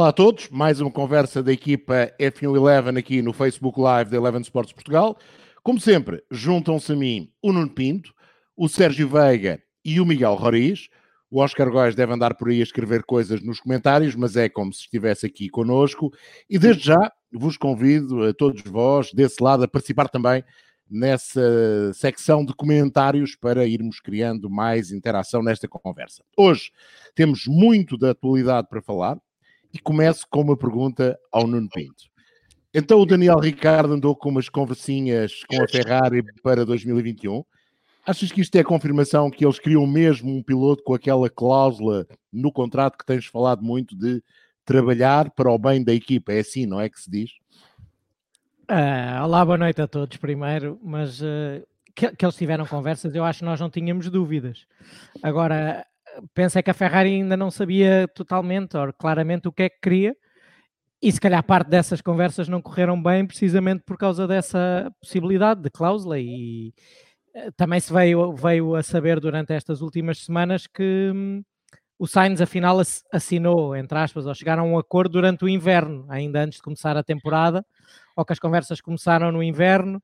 Olá a todos, mais uma conversa da equipa F1 aqui no Facebook Live da Eleven Sports Portugal. Como sempre, juntam-se a mim o Nuno Pinto, o Sérgio Veiga e o Miguel Roriz. O Oscar Góes deve andar por aí a escrever coisas nos comentários, mas é como se estivesse aqui conosco. E desde já vos convido a todos vós, desse lado, a participar também nessa secção de comentários para irmos criando mais interação nesta conversa. Hoje temos muito da atualidade para falar e começo com uma pergunta ao Nuno Pinto. Então o Daniel Ricardo andou com umas conversinhas com a Ferrari para 2021. Achas que isto é a confirmação que eles criam mesmo um piloto com aquela cláusula no contrato que tens falado muito de trabalhar para o bem da equipa? É assim, não é que se diz? Uh, olá, boa noite a todos primeiro, mas uh, que, que, eles tiveram conversas, eu acho que nós não tínhamos dúvidas. Agora, penso é que a Ferrari ainda não sabia totalmente, ou claramente, o que é que queria, e se calhar parte dessas conversas não correram bem precisamente por causa dessa possibilidade de cláusula, e uh, também se veio, veio a saber durante estas últimas semanas que hum, o Sainz afinal assinou, entre aspas, ou chegaram a um acordo durante o inverno, ainda antes de começar a temporada, ou que as conversas começaram no inverno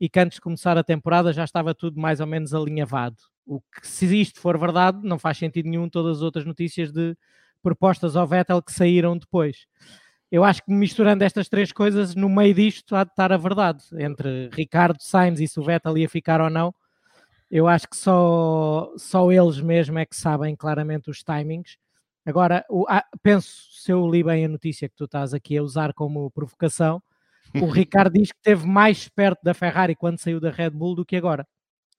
e que antes de começar a temporada já estava tudo mais ou menos alinhavado. O que, se isto for verdade, não faz sentido nenhum todas as outras notícias de propostas ao Vettel que saíram depois. Eu acho que misturando estas três coisas, no meio disto há de estar a verdade. Entre Ricardo Sainz e se o Vettel ia ficar ou não, eu acho que só, só eles mesmo é que sabem claramente os timings. Agora, o, ah, penso, se eu li bem a notícia que tu estás aqui a usar como provocação, o Ricardo diz que esteve mais perto da Ferrari quando saiu da Red Bull do que agora.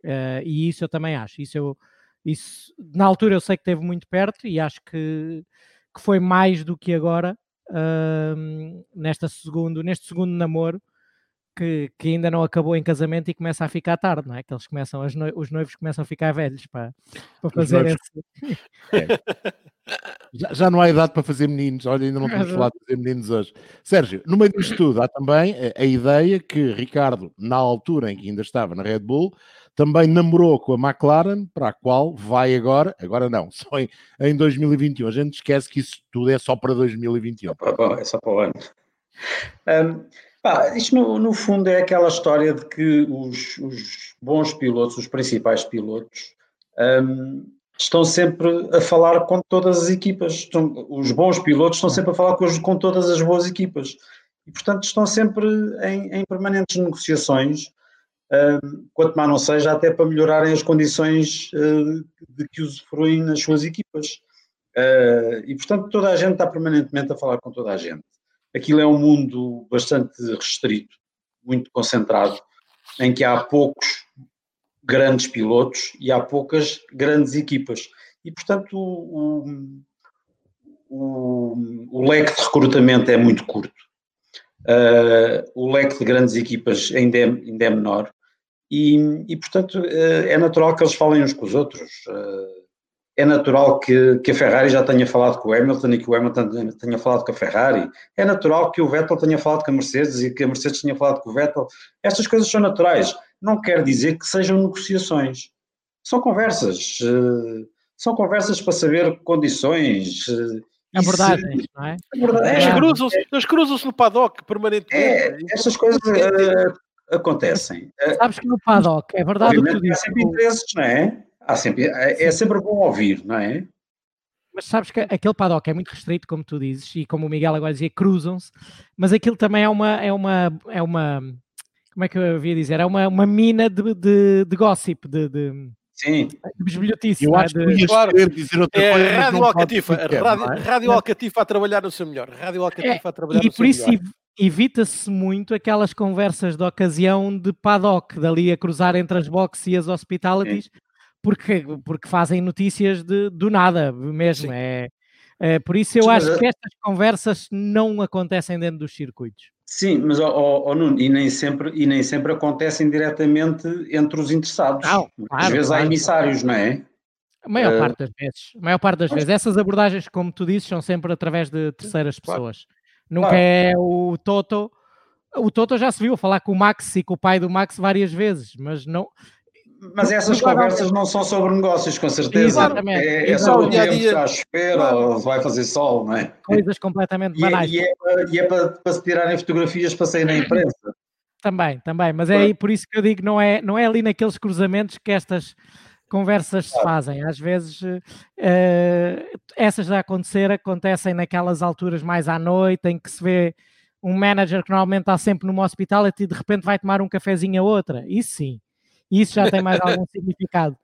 Uh, e isso eu também acho. Isso, eu, isso na altura eu sei que esteve muito perto e acho que, que foi mais do que agora uh, nesta segundo, neste segundo namoro que, que, ainda não acabou em casamento e começa a ficar tarde, não é? Que eles começam, os noivos começam a ficar velhos para, para fazer esse. É. Já, já, não há idade para fazer meninos, olha, ainda não temos falado de fazer meninos hoje. Sérgio, no meio disto tudo, há também a, a, ideia que Ricardo, na altura em que ainda estava na Red Bull, também namorou com a McLaren, para a qual vai agora, agora não, só em, em 2021. A gente esquece que isso tudo é só para 2021. É só para o ano. Um, pá, isto no, no, fundo é aquela história de que os, os bons pilotos, os principais pilotos, um, estão sempre a falar com todas as equipas. Estão, os bons pilotos estão sempre a falar com, com, todas as boas equipas. E, portanto, estão sempre em, em permanentes negociações, quanto mais não seja, até para melhorarem as condições uh, de que usufruem nas suas equipas. Uh, e, portanto, toda a gente está permanentemente a falar com toda a gente. Aquilo é um mundo bastante restrito, muito concentrado, em que há poucos grandes pilotos e há poucas grandes equipas. E, portanto, o, o, o leque de recrutamento é muito curto. Uh, o leque de grandes equipas ainda é, ainda é menor. E, e portanto, uh, é natural que eles falem uns com os outros. Uh, é natural que, que, a Ferrari já tenha falado com o Hamilton e que o Hamilton tenha falado com a Ferrari. É natural que o Vettel tenha falado com a Mercedes e que a Mercedes tenha falado com o Vettel. Estas coisas são naturais não quer dizer que sejam negociações. São conversas. Eh, são conversas para saber condições. Eh, Abordagens, não é? Eles cruzam-se cruzam no paddock permanentemente. É, essas coisas acontecem. Sabes que no paddock, é verdade Obviamente, o que tu Há sempre interesses, não é? Há sempre, é, é sempre bom ouvir, não é? Mas sabes que aquele paddock é muito restrito, como tu dizes, e como o Miguel agora dizia, cruzam-se, mas aquilo também é uma, é uma, é uma como é que eu havia dizer? É uma, uma mina de, de, de gossip, de, de, Sim. Bisbilhotice. Eu acho de... que claro, dizer outra é, coisa. Rádio Alcatifa, rádio, é? rádio Alcatifa a trabalhar no seu melhor. Rádio Alcatifa é, a trabalhar no seu melhor. E por isso evita-se muito aquelas conversas de ocasião de paddock, dali a cruzar entre as boxes e as hospitalities, porque, porque fazem notícias de, do nada mesmo. É, é, por isso eu acho que estas conversas não acontecem dentro dos circuitos. Sim, mas oh, oh, Nuno, e nem, sempre, e nem sempre acontecem diretamente entre os interessados. Não, claro, Às vezes claro, há emissários, não é? A maior uh, parte das vezes. A maior parte das vezes. Essas abordagens, como tu dizes, são sempre através de terceiras pessoas. Nunca é o Toto. O Toto já se viu falar com o Max e com o pai do Max várias vezes, mas não. Mas essas conversas não são sobre negócios, com certeza. Exatamente. É, é sobre o dia a dia. Está à espera, ou vai fazer sol, não é? Coisas completamente banais. E é, e é, para, é para, se tirarem fotografias para sair na imprensa. Também, também. Mas é aí por isso que eu digo, não é, não é ali naqueles cruzamentos que estas conversas se fazem. Às vezes uh, essas a acontecer acontecem naquelas alturas mais à noite em que se vê um manager que normalmente está sempre numa hospitality e de repente vai tomar um cafezinho a outra. Isso sim. Isso já tem mais algum significado.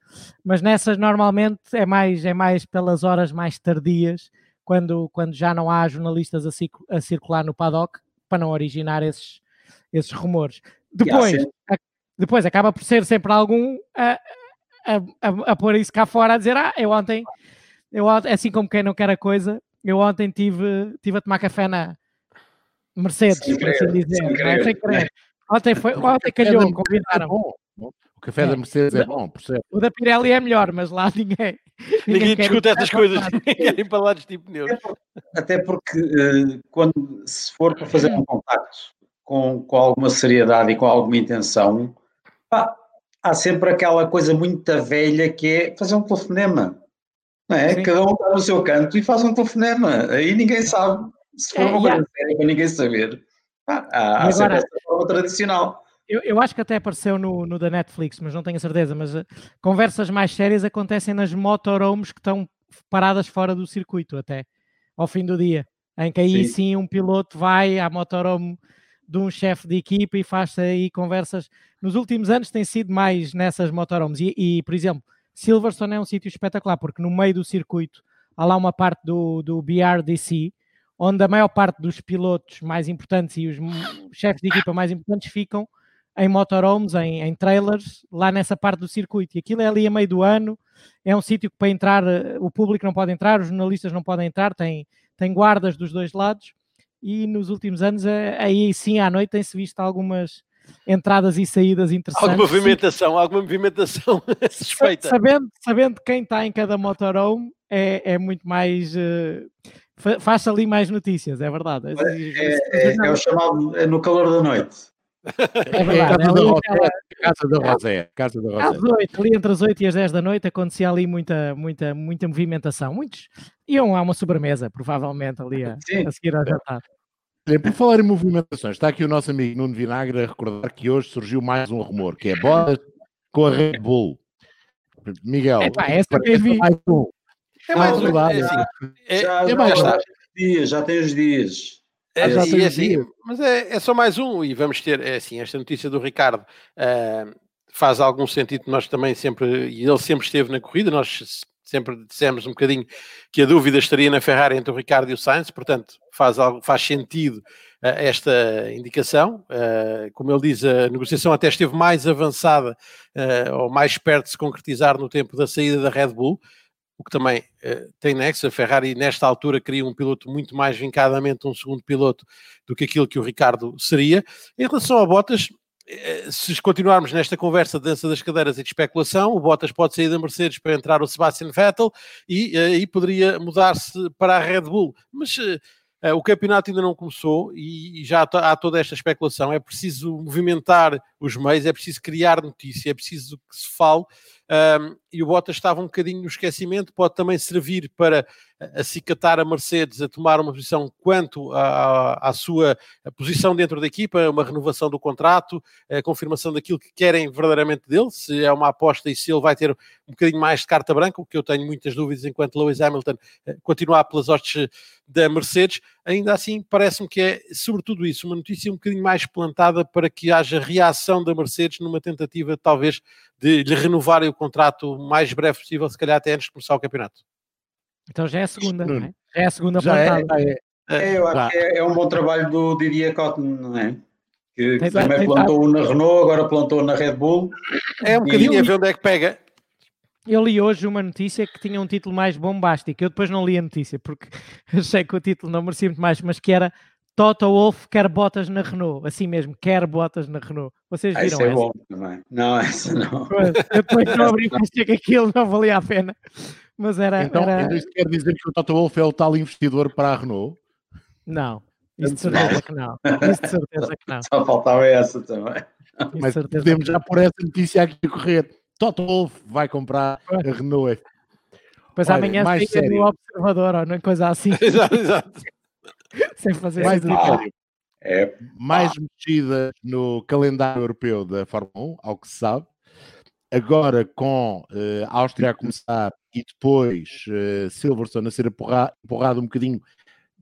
Mas nessas normalmente é mais, é mais pelas horas mais tardias, quando, quando já não há jornalistas a, a circular no paddock, para não originar esses, esses rumores. Depois, a, depois acaba por ser sempre algum a, a, a, a pôr isso cá fora a dizer: Ah, eu ontem, eu ontem, assim como quem não quer a coisa, eu ontem tive, tive a tomar café na Mercedes, por assim dizer, sem querer. É? Sem querer. Ontem foi, ontem calhou, convidaram. O café da Mercedes é bom, percebe? O da Pirelli é melhor, mas lá ninguém. Ninguém, ninguém discute essas coisas, ninguém de tipo pneus. Até porque, uh, quando se for para fazer um contacto com, com alguma seriedade e com alguma intenção, pá, há sempre aquela coisa muito velha que é fazer um telefonema. Não é? Cada um está no seu canto e faz um telefonema. Aí ninguém sabe. Se for é, uma coisa séria para ninguém saber, pá, há, há agora, sempre essa forma tradicional. Eu, eu, acho que até apareceu no, no da Netflix, mas não tenho certeza. Mas uh, conversas mais sérias acontecem nas motorhomes que estão paradas fora do circuito até ao fim do dia, em que aí sim, sim um piloto vai à motorhome de um chefe de equipa e faz aí conversas. Nos últimos anos tem sido mais nessas motorhomes. E, e, por exemplo, Silverstone é um sítio espetacular, porque no meio do circuito há lá uma parte do, do BRDC, onde a maior parte dos pilotos mais importantes e os chefes de equipa mais importantes ficam em motorhomes, em, em trailers, lá nessa parte do circuito. E aquilo é ali a meio do ano, é um sítio que para entrar o público não pode entrar, os jornalistas não podem entrar, tem, tem guardas dos dois lados e nos últimos anos eh, aí sim à noite tem-se visto algumas entradas e saídas interessantes. Alguma movimentação, alguma movimentação suspeita. Sabendo, sabendo quem está em cada motorhome é, é muito mais uh, faz ali mais notícias, é verdade. É, é, é o chamado é no calor da noite. É verdade. Casa da Rosé. Casa da Rosé. Às 8, ali entre as 8 e as 10 da noite acontecia ali muita, muita, muita movimentação. Muitos iam a uma sobremesa, provavelmente, ali a, a seguir ao jantar. Por falar em movimentações, está aqui o nosso amigo Nuno Vinagre a recordar que hoje surgiu mais um rumor, que é Bottas com a Red Bull. Miguel, Epá, essa que vi. Mais um. É mais um. É, assim, é, já, é mais já, dias, já tem os dias. É, já tem assim, dias. Mas é, é, só mais um e vamos ter, é assim, esta notícia do Ricardo uh, faz algum sentido, nós também sempre, e ele sempre esteve na corrida, nós sempre dissemos um bocadinho que a dúvida estaria na Ferrari entre o Ricardo e o Sainz, portanto faz, faz sentido uh, esta indicação. Uh, como ele diz, a negociação até esteve mais avançada uh, ou mais perto de se concretizar no tempo da saída da Red Bull, o que também tem nexo. A Ferrari, nesta altura, queria um piloto muito mais vincadamente um segundo piloto do que aquilo que o Ricardo seria. Em relação a Bottas, eh, se continuarmos nesta conversa de dança das cadeiras e de especulação, o Bottas pode sair da Mercedes para entrar o Sebastian Vettel e aí poderia mudar-se para a Red Bull. Mas o campeonato ainda não começou e já há toda esta especulação. É preciso movimentar os meios, é preciso criar notícia, é preciso que se fale um, e o Bottas estava um bocadinho no esquecimento, pode também servir para acicatar a Mercedes a tomar uma posição quanto à, à sua posição dentro da equipa, uma renovação do contrato, a confirmação daquilo que querem verdadeiramente dele, se é uma aposta e se ele vai ter um bocadinho mais de carta branca, o que eu tenho muitas dúvidas enquanto Lewis Hamilton eh, continuar pelas hostes da Mercedes, ainda assim parece-me que é sobretudo isso, uma notícia um bocadinho mais plantada para que haja reação da Mercedes numa tentativa talvez de lhe renovarem o contrato o mais breve possível, se calhar até antes de começar o campeonato. Então já é a segunda, não é? Já é a segunda já é, plantada. É, é, eu acho que é, é, um bom trabalho do Didier Cotton, não é? Que, que também plantou na Renault, agora plantou na Red Bull. É um bocadinho a ver onde é que pega. Eu li hoje uma notícia que tinha um título mais bombástico. Eu depois não li a notícia porque achei que o título não merecia muito mais, mas que era Toto Wolff quer botas na Renault, assim mesmo, quer botas na Renault. Vocês viram essa? É bom também. Não, essa não. Eu depois não abri e que aquilo não valia a pena. Mas era. Então, era... isso quer dizer que o Toto Wolff é o tal investidor para a Renault? Não, isso de certeza que não. Isso de certeza que não. Só faltava essa também. Mas podemos já pôr essa notícia aqui a correr. Toto Wolff vai comprar a Renault. Pois Olha, amanhã sério. no observador, ou não coisa assim. exato, exato. Sem fazer mais sério. É. Mais mexida no calendário europeu da Fórmula 1, ao que se sabe. Agora com uh, a Áustria a começar e depois uh, Silverstone a ser empurrado, empurrado um bocadinho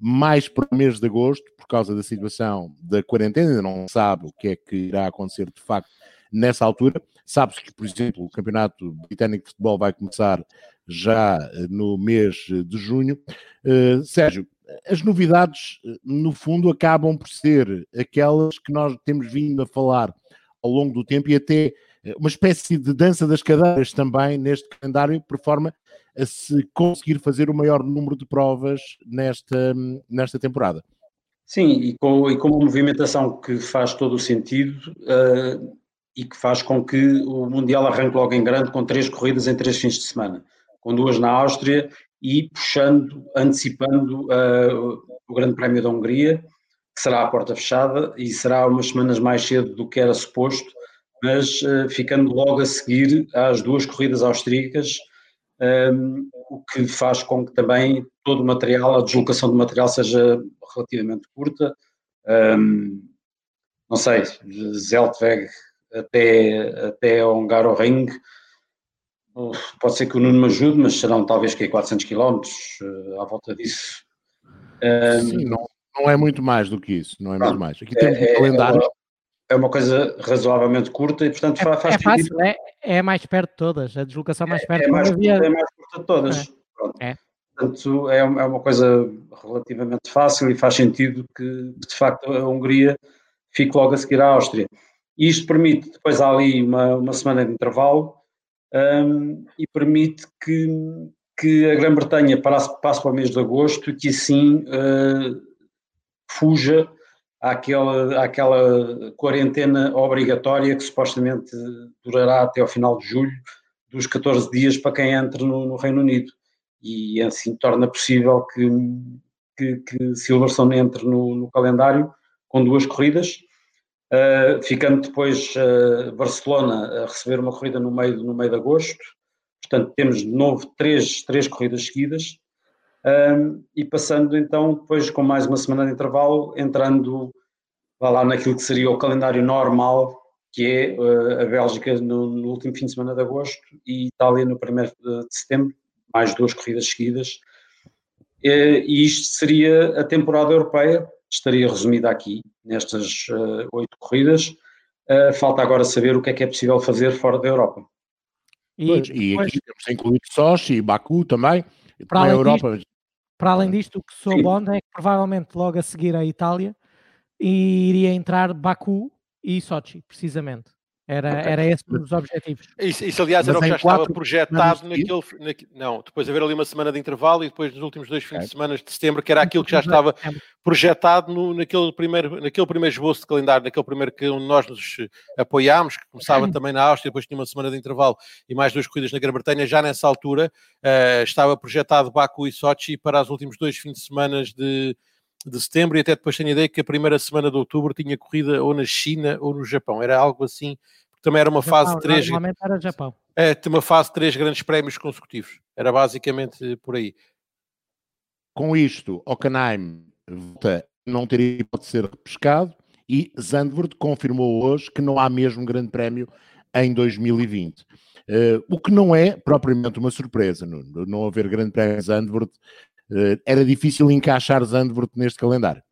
mais para o mês de agosto, por causa da situação da quarentena, ainda não sabe o que é que irá acontecer de facto nessa altura. Sabe-se que, por exemplo, o Campeonato Britânico de Futebol vai começar já eh, no mês de junho. Uh, Sérgio, as novidades, no fundo, acabam por ser aquelas que nós temos vindo a falar ao longo do tempo e até uma espécie de dança das cadeiras também neste calendário, por forma a se conseguir fazer o maior número de provas nesta, nesta temporada. Sim, e com, e com uma movimentação que faz todo o sentido uh, e que faz com que o Mundial arranque logo em grande com três corridas em três fins de semana, com duas na Áustria e puxando, antecipando uh, o Grande Prémio da Hungria, que será à porta fechada e será umas semanas mais cedo do que era suposto, mas uh, ficando logo a seguir às duas corridas austríacas, um, o que faz com que também todo o material, a deslocação do material seja relativamente curta. Um, não sei, Zeltweg até, até Hungaroring, pode ser que o Nuno me ajude, mas serão talvez que 400 km à volta disso. Um, Sim, não, não é muito mais do que isso, não é muito mais. Aqui temos é, um calendário. É, é uma coisa razoavelmente curta e, portanto, é, faz é fácil, é, é mais perto de todas, a deslocação mais perto. É, é mais, curta, é mais curta de todas. É. Portanto, é, é uma coisa relativamente fácil e faz sentido que, de facto, a Hungria fique logo a seguir à Áustria. E isto permite, depois há ali uma, uma semana de intervalo um, e permite que, que a Grã-Bretanha passe, passe para o mês de agosto e que assim uh, fuja àquela, àquela quarentena obrigatória que supostamente durará até ao final de julho, dos 14 dias para quem entre no, no Reino Unido. E assim torna possível que, que, que Silverstone entre no, no calendário com duas corridas, uh, ficando depois uh, Barcelona a receber uma corrida no meio, no meio de agosto. Portanto, temos de novo três, três corridas seguidas um, e passando então depois com mais uma semana de intervalo, entrando lá naquilo que seria o calendário normal, que é uh, a Bélgica no, no, último fim de semana de agosto e Itália no primeiro de setembro, mais duas corridas seguidas. E isto seria a temporada europeia, estaria resumida aqui, nestas uh, oito corridas. falta agora saber o que é que é possível fazer fora da Europa. E, pois, e aqui temos incluído Sochi e Baku também, para além Europa. Disto, para além disto, o que sou bom é que provavelmente logo a seguir a Itália e iria entrar Baku e Sochi, precisamente. Era, okay. era esse um dos objetivos. Isso, isso aliás, Mas era o que já estava projetado naquele, naquele, Não, depois haver ali uma semana de intervalo e depois nos últimos dois fins okay. de semana de setembro, que era aquilo que já estava projetado no, naquele, primeiro, naquele primeiro esboço de calendário, naquele primeiro que nós nos apoiámos, que começava também na Áustria, depois tinha uma semana de intervalo e mais duas corridas na Grã-Bretanha. Já nessa altura uh, estava projetado Baku e Sochi para os últimos dois fins de semana de de setembro e até depois tenho a ideia que a primeira semana de outubro tinha corrida ou na China ou no Japão. Era algo assim, porque também era uma Japão, fase 3. Normalmente era Japão. É, uma fase de três grandes prémios consecutivos. Era basicamente por aí. Com isto, Hockenheim volta não teria pode ser repescado e Zandvoort confirmou hoje que não há mesmo grande prémio em 2020. Uh, eh, o que não é propriamente uma surpresa, não, não haver grande prémio em Zandvoort era difícil encaixar Zandvoort neste calendário.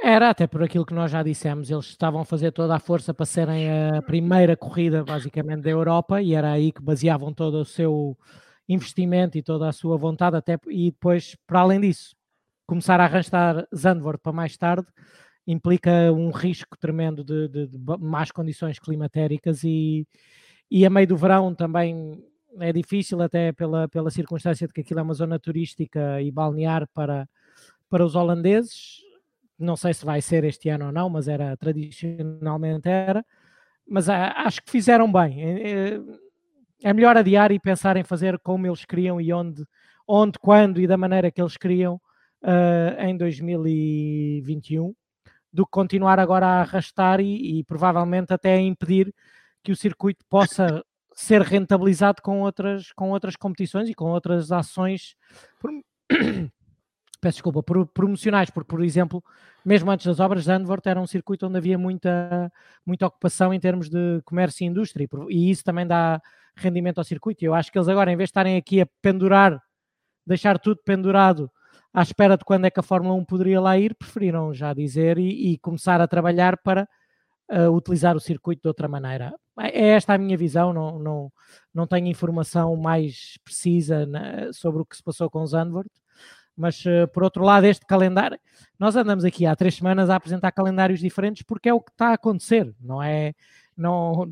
Era, até por aquilo que nós já dissemos, eles estavam a fazer toda a força para serem a primeira corrida, basicamente, da Europa, e era aí que baseavam todo o seu investimento e toda a sua vontade, até e depois, para além disso, começar a arrastar Zandvoort para mais tarde implica um risco tremendo de, de, de más condições climatéricas e, e a meio do verão também é difícil até pela, pela circunstância de que aquilo é uma zona turística e balnear para, para os holandeses. Não sei se vai ser este ano ou não, mas era tradicionalmente era. Mas ah, acho que fizeram bem. É, é, é melhor adiar e pensar em fazer como eles queriam e onde, onde quando e da maneira que eles queriam uh, em 2021 do que continuar agora a arrastar e, e provavelmente até a impedir que o circuito possa ser rentabilizado com outras, com outras competições e com outras ações peço desculpa, promocionais, porque, por exemplo, mesmo antes das obras, Zandvoort era um circuito onde havia muita, muita ocupação em termos de comércio e indústria, e isso também dá rendimento ao circuito. Eu acho que eles agora, em vez de estarem aqui a pendurar, deixar tudo pendurado à espera de quando é que a Fórmula 1 poderia lá ir, preferiram já dizer e, e começar a trabalhar para uh, utilizar o circuito de outra maneira. É esta a minha visão, não, não, não tenho informação mais precisa na, sobre o que se passou com Zandvoort, mas, uh, por outro lado, este calendário, nós andamos aqui há três semanas a apresentar calendários diferentes porque é o que está a acontecer, não é? Não,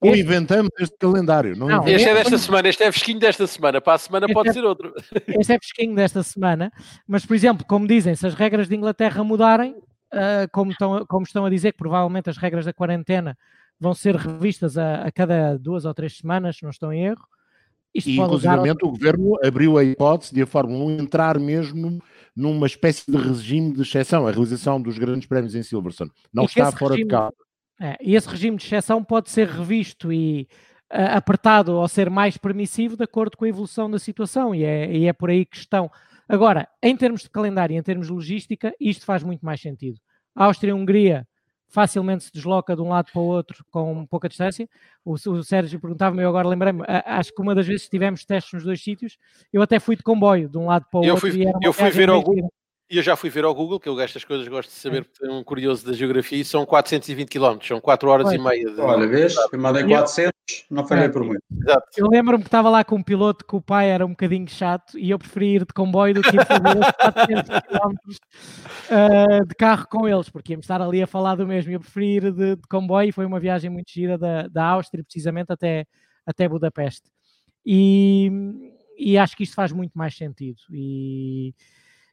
ou este... inventamos este calendário. Não, não este é desta semana, este é fresquinho desta semana, para a semana este pode é, ser outro. Este é fresquinho desta semana, mas, por exemplo, como dizem, se as regras de Inglaterra mudarem, uh, como, estão, como estão a dizer que provavelmente as regras da quarentena vão ser revistas a, a cada duas ou três semanas, se não estou em erro, isto e, inclusive, o governo abriu a hipótese de a Fórmula 1 entrar mesmo numa espécie de regime de exceção, a realização dos grandes prémios em Silverstone. Não está fora regime, de casa. É, e esse regime de exceção pode ser revisto e uh, apertado ou ser mais permissivo de acordo com a evolução da situação, e é, e é por aí que estão. Agora, em termos de calendário, em termos de logística, isto faz muito mais sentido. Áustria-Hungria facilmente se desloca de um lado para o outro com pouca distância. O, o Sérgio perguntava-me, eu agora lembrei-me, acho que uma das vezes tivemos testes nos dois sítios, eu até fui de comboio de um lado para o eu outro. Fui, eu fui ver Google, e eu já fui ver ao Google, que eu estas coisas, gosto de saber, porque é um curioso da geografia, e são 420 km, são 4 horas e meia. De... Olha, vês, eu mandei 400, não falhei é. por muito. Exato. Eu lembro-me que estava lá com um piloto que o pai era um bocadinho chato e eu preferi ir de comboio do que fazer os 400 km uh, de carro com eles, porque íamos estar ali a falar do mesmo. Eu preferi ir de, de comboio e foi uma viagem muito gira da, da Áustria, precisamente até, até Budapeste. E, e acho que isto faz muito mais sentido. E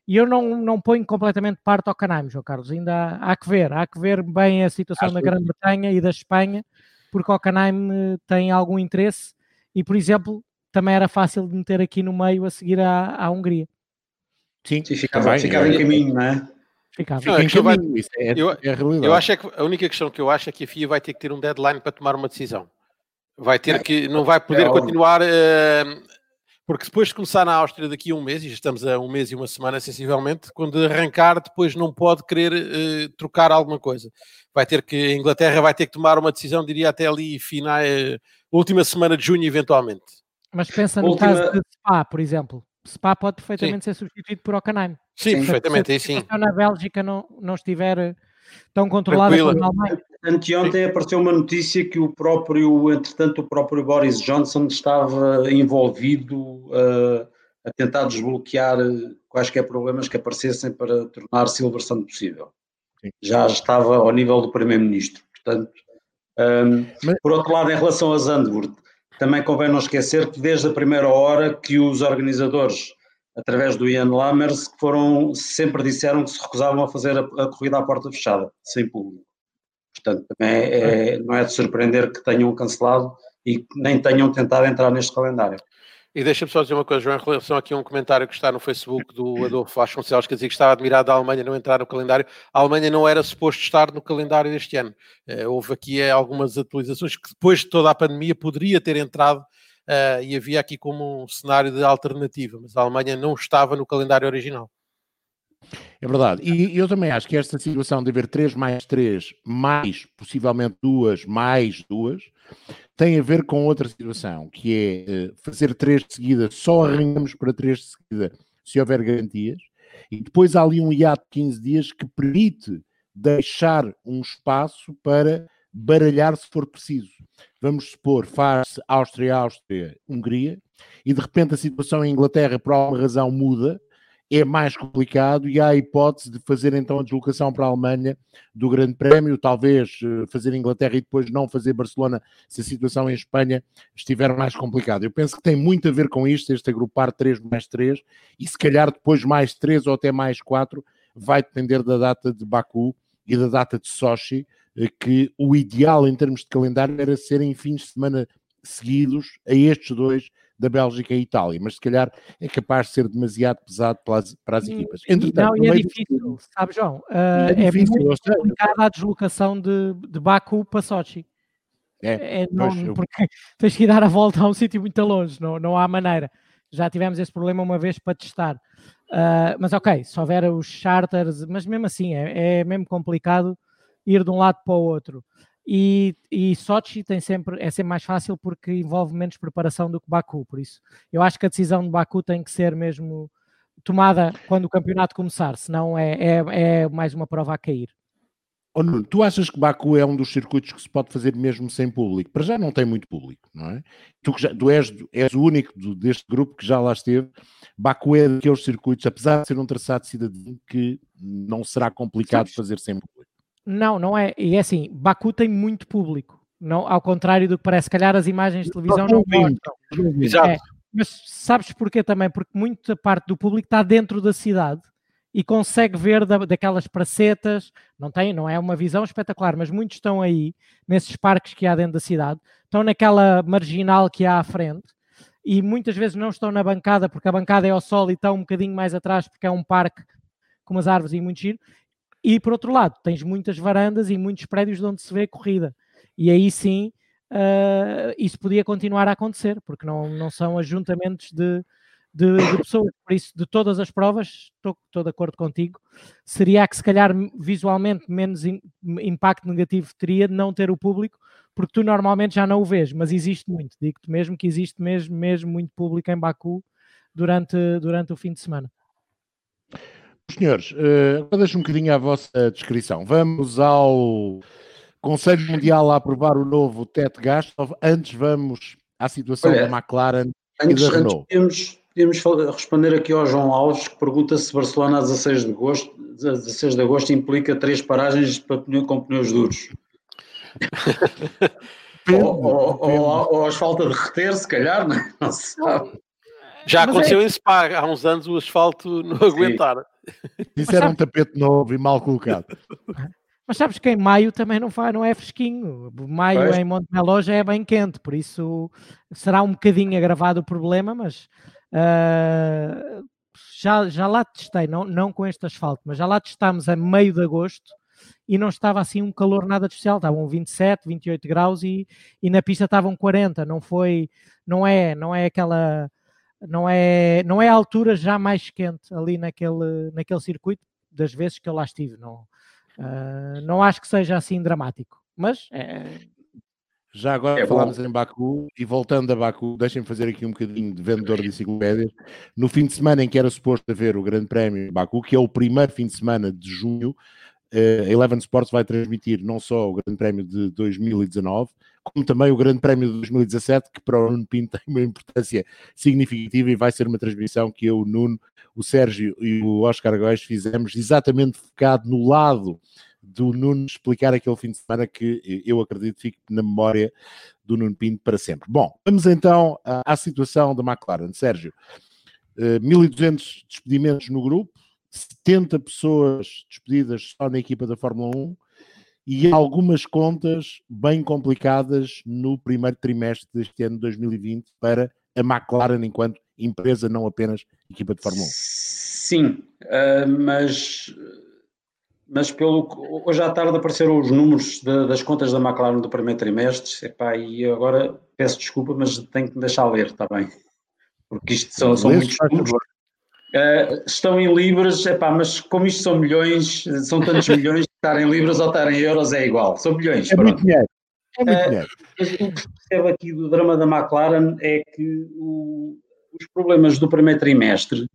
e eu não, não ponho completamente parte ao Canaim, João Carlos. Ainda há, há, que ver, há que ver bem a situação Acho da Grã-Bretanha e da Espanha, porque o Canaim eh, tem algum interesse e, por exemplo, também era fácil de meter aqui no meio a seguir à, à Hungria. Sim, Sim ficava, também, ficava em caminho, não é? Ficava. Não, é vai, é, eu, é eu acho é que a única questão que eu acho é que a FIA vai ter que ter um deadline para tomar uma decisão. Vai ter é, que, não vai poder é continuar uh, porque depois de começar na Áustria daqui a um mês, e já estamos a um mês e uma semana sensivelmente, quando arrancar, depois não pode querer uh, trocar alguma coisa. Vai ter que, a Inglaterra vai ter que tomar uma decisão, diria até ali, final, uh, última semana de junho, eventualmente. Mas pensa no última... caso de Spa, por exemplo. Spa pode perfeitamente sim. ser substituído por Hockenheim. Sim, sim, perfeitamente, aí sim. Se na Bélgica não, não estiver eh, tão controlada como na Alemanha. Anteontem apareceu uma notícia que o próprio, entretanto, o próprio Boris Johnson estava envolvido uh, a tentar desbloquear quaisquer problemas que aparecessem para tornar Silverstone possível. Sim. Já estava ao nível do Primeiro-Ministro. Portanto, um, Mas... por outro lado, em relação a Zandvoort, também convém não esquecer que desde a primeira hora que os organizadores, através do Ian Lammers, foram, sempre disseram que se recusavam a fazer a, a corrida à porta fechada, sem público. Portanto, também é, é, não é de surpreender que tenham cancelado e nem tenham tentado entrar neste calendário. E deixa-me só dizer uma coisa, João, em relação aqui a um comentário que está no Facebook do Adolfo Vasconcelos, que dizia que estava admirado da Alemanha não entrar no calendário. A Alemanha não era suposto estar no calendário deste ano. Uh, houve aqui uh, algumas atualizações que depois de toda a pandemia poderia ter entrado uh, e havia aqui como um cenário de alternativa, mas a Alemanha não estava no calendário original. É verdade. E eu também acho que esta situação de haver 3 mais 3, mais possivelmente duas, mais duas, tem a ver com outra situação, que é eh, fazer três de seguida, só arrancamos para três de seguida se houver garantias, e depois há ali um hiato de 15 dias que permite deixar um espaço para baralhar se for preciso. Vamos supor, faz Áustria, Áustria, Hungria, e de repente a situação em Inglaterra por alguma razão muda, é mais complicado e há a hipótese de fazer então a deslocação para a Alemanha do Grande Prémio, talvez eh, fazer Inglaterra e depois não fazer Barcelona se a situação em Espanha estiver mais complicada. Eu penso que tem muito a ver com isto, este agrupar 3 mais 3 e se calhar depois mais 3 ou até mais 4 vai depender da data de Baku e da data de Sochi, que o ideal em termos de calendário era serem fins de semana seguidos a estes dois da Bélgica e Itália, mas se calhar é capaz de ser demasiado pesado para as, para as equipas. Entretanto, não, e é difícil, do... sabe, João? Uh, é, difícil, é muito complicada a deslocação de, de Baku para Sochi. É, é não, eu... porque tens que ir dar a volta a um sítio muito longe, não, não há maneira. Já tivemos esse problema uma vez para testar. Uh, mas ok, se houver os charters, mas mesmo assim é, é mesmo complicado ir de um lado para o outro. E, e Sochi tem sempre, é sempre mais fácil porque envolve menos preparação do que Baku, por isso eu acho que a decisão de Baku tem que ser mesmo tomada quando o campeonato começar, senão é, é, é mais uma prova a cair. Oh, Nuno, tu achas que Baku é um dos circuitos que se pode fazer mesmo sem público? Para já não tem muito público, não é? Tu, já, tu és, és, o único do, deste grupo que já lá esteve. Baku é daqueles circuitos, apesar de ser um traçado cidadão, que não será complicado Sabes? fazer sem público. Não, não é. E é assim, Baku tem muito público. Não, ao contrário do que parece, calhar as imagens de televisão não, não mostram. Exato. É, mas sabes porquê também? Porque muita parte do público está dentro da cidade e consegue ver da, daquelas pracetas, não tem, não é uma visão espetacular, mas muitos estão aí, nesses parques que há dentro da cidade, estão naquela marginal que há à frente, e muitas vezes não estão na bancada, porque a bancada é ao sol e estão um bocadinho mais atrás, porque é um parque com umas árvores e muito giro, e por outro lado, tens muitas varandas e muitos prédios onde se vê corrida, e aí sim, uh, isso podia continuar a acontecer, porque não, não são ajuntamentos de de, de, pessoas, por isso, de todas as provas, estou, estou de acordo contigo, seria que se calhar visualmente menos in, impacto negativo teria de não ter o público, porque tu normalmente já não o vês, mas existe muito, digo-te mesmo que existe mesmo, mesmo muito público em Baku durante, durante o fim de semana. Senhores, uh, deixo um bocadinho a vossa descrição. Vamos ao Conselho Mundial a aprovar o novo teto gasto. Antes vamos à situação Olha, da McLaren antes, e da Renault. Antes podíamos responder aqui ao João Alves, que pergunta se Barcelona a 16 de agosto, 16 de agosto implica três paragens para pneu com pneus duros. ou, ou, ou, ou asfalto a derreter, se calhar, não, é? não se sabe. Já Mas aconteceu é... em Spa, há uns anos o asfalto não aguentar. Isso era um tapete novo e mal colocado. Mas sabes que em maio também não, vai, não é fresquinho. Maio pois. em Montemelo já é bem quente, por isso será um bocadinho agravado o problema, mas Uh, já, já lá testei, não, não com este asfalto, mas já lá testámos a meio de agosto e não estava assim um calor nada especial, estavam 27, 28 graus e, e na pista estavam 40, não foi, não é, não é aquela, não é, não é a altura já mais quente ali naquele, naquele circuito das vezes que eu lá estive, não, uh, não acho que seja assim dramático, mas é, já agora é falámos em Baku e voltando a Baku, deixem-me fazer aqui um bocadinho de vendedor de enciclopédias. No fim de semana em que era suposto haver o Grande Prémio de Baku, que é o primeiro fim de semana de junho, eh, a Eleven Sports vai transmitir não só o Grande Prémio de 2019, como também o Grande Prémio de 2017, que para o Nuno Pinto tem uma importância significativa e vai ser uma transmissão que eu, o Nuno, o Sérgio e o Oscar Góes fizemos exatamente focado no lado do Nuno explicar aquele fim de semana que eu acredito fique na memória do Nuno Pinto para sempre. Bom, vamos então à, situação da McLaren. Sérgio, 1200 eh, despedimentos no grupo, 70 pessoas despedidas só na equipa da Fórmula 1 e algumas contas bem complicadas no primeiro trimestre deste ano 2020 para a McLaren enquanto empresa, não apenas equipa de Fórmula 1. Sim, uh, mas mas pelo hoje à tarde apareceram os números de, das contas da McLaren do primeiro trimestre, epá, e agora peço desculpa, mas tenho que me deixar ler, está bem? Porque isto são, são muitos números. Uh, estão em libras, epá, mas como isto são milhões, são tantos milhões, estar em libras ou estar em euros é igual, são milhões. É muito dinheiro. É muito uh, o que percebo aqui do drama da McLaren é que o, os problemas do primeiro trimestre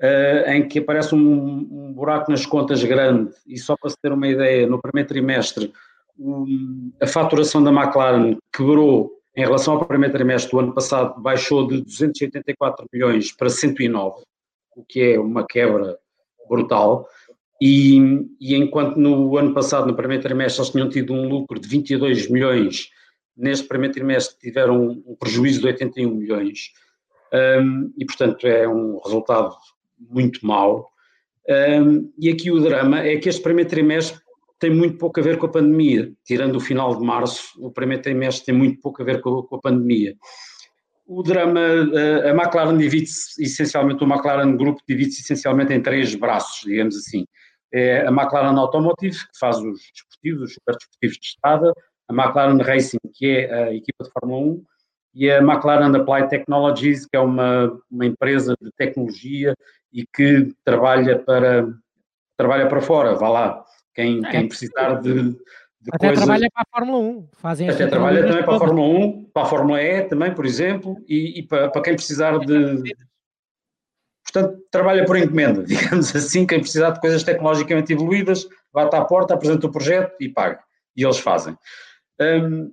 uh, em que aparece um, um, buraco nas contas grande, e só para se ter uma ideia, no primeiro trimestre um, a faturação da McLaren quebrou em relação ao primeiro trimestre do ano passado, baixou de 284 milhões para 109, o que é uma quebra brutal. E, e, enquanto no ano passado, no primeiro trimestre, eles tinham tido um lucro de 22 milhões, neste primeiro trimestre tiveram um prejuízo de 81 milhões. Um, e, portanto, é um resultado muito mau. Um, e aqui o drama é que este primeiro trimestre tem muito pouco a ver com a pandemia, tirando o final de março, o primeiro trimestre tem muito pouco a ver com, com a pandemia. O drama, a McLaren divide-se essencialmente, o McLaren Group divide-se essencialmente em três braços, digamos assim. É a McLaren Automotive, que faz os desportivos, os super desportivos de estrada, a McLaren Racing, que é a equipa de Fórmula 1, e a McLaren Applied Technologies, que é uma, uma empresa de tecnologia e que trabalha para, trabalha para fora, vá lá. Quem, é, quem precisar de, de até trabalha para a Fórmula 1. Fazem até trabalha também para a Fórmula 1, para a Fórmula E também, por exemplo, e, e para, para quem precisar de... Portanto, trabalha por encomenda, digamos assim, quem precisar de coisas tecnologicamente evoluídas, bate à porta, apresenta o projeto e paga. E eles fazem. Um,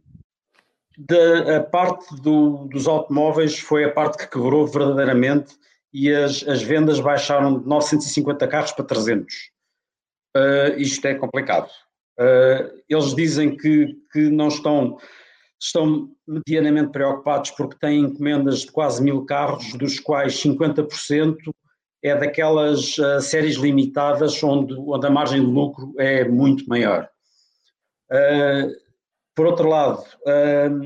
da, a parte do, dos automóveis foi a parte que quebrou verdadeiramente e as, as vendas baixaram de 950 carros para 300. Uh, ah, isto é complicado. Uh, eles dizem que, que não estão, estão medianamente preocupados porque têm encomendas de quase mil carros, dos quais 50% é daquelas uh, séries limitadas onde, onde a margem de lucro é muito maior. Uh, por outro lado,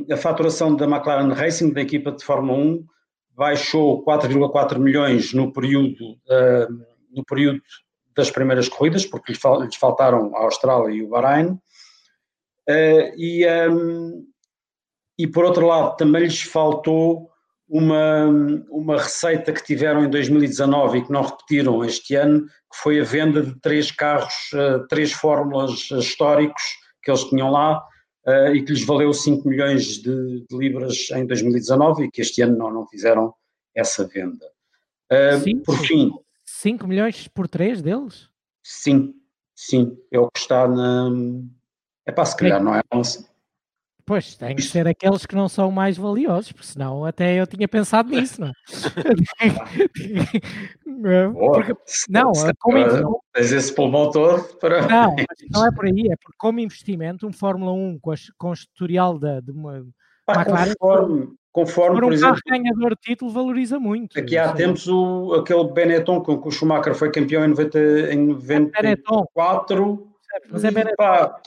a faturação da McLaren Racing, da equipa de Fórmula 1, baixou 4,4 milhões no período, no período das primeiras corridas, porque lhes faltaram a Austrália e o Bahrein. E, e por outro lado, também lhes faltou uma, uma receita que tiveram em 2019 e que não repetiram este ano, que foi a venda de três carros, três fórmulas históricos que eles tinham lá, e que lhes valeu 5 milhões de, de, libras em 2019 e que este ano não, não fizeram essa venda. Sim, por fim. 5 milhões por 3 deles? Sim, sim, é o que está na. É para se calhar, é. não é? Pois, tem que ser aqueles que não são mais valiosos, porque senão até eu tinha pensado nisso, não é? porque, não, como, tens esse pulmão todo para. Não, não é por aí, é porque como investimento, um Fórmula 1 com, a, com o historial da, de uma. Ah, McLaren, conforme, conforme por um exemplo, ganhador de título valoriza muito. Aqui há tempos o, aquele Benetton com que o Schumacher foi campeão em, 90, em 94. Mas é Benetton. Pá,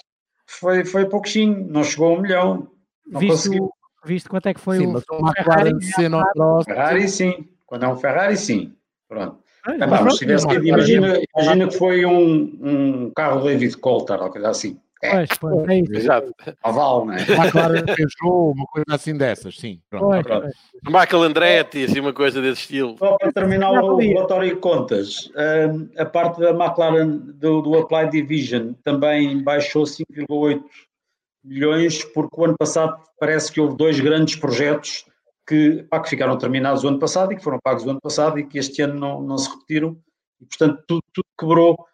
foi, foi pouquinho, não chegou a um milhão. Não visto, conseguiu. visto quanto é que foi sim, o, mas Ferrari, Ferrari, Ferrari sim, quando é um Ferrari sim, pronto. Ah, mas tivesse, imagina, imagina que foi um, um carro David Coulter ou coisa assim. É. Pois, pois, é isso. Exato. Oval, não é? McLaren fechou uma coisa assim dessas, sim. Pronto. Pois, Michael Andretti, assim, uma coisa desse estilo. Só para terminar o relatório de contas, hum, a parte da McLaren do, do Applied Division também baixou 5,8 milhões, porque o ano passado parece que houve dois grandes projetos que, pá, que ficaram terminados o ano passado e que foram pagos o ano passado e que este ano não, não se repetiram. E, portanto, tudo, tudo quebrou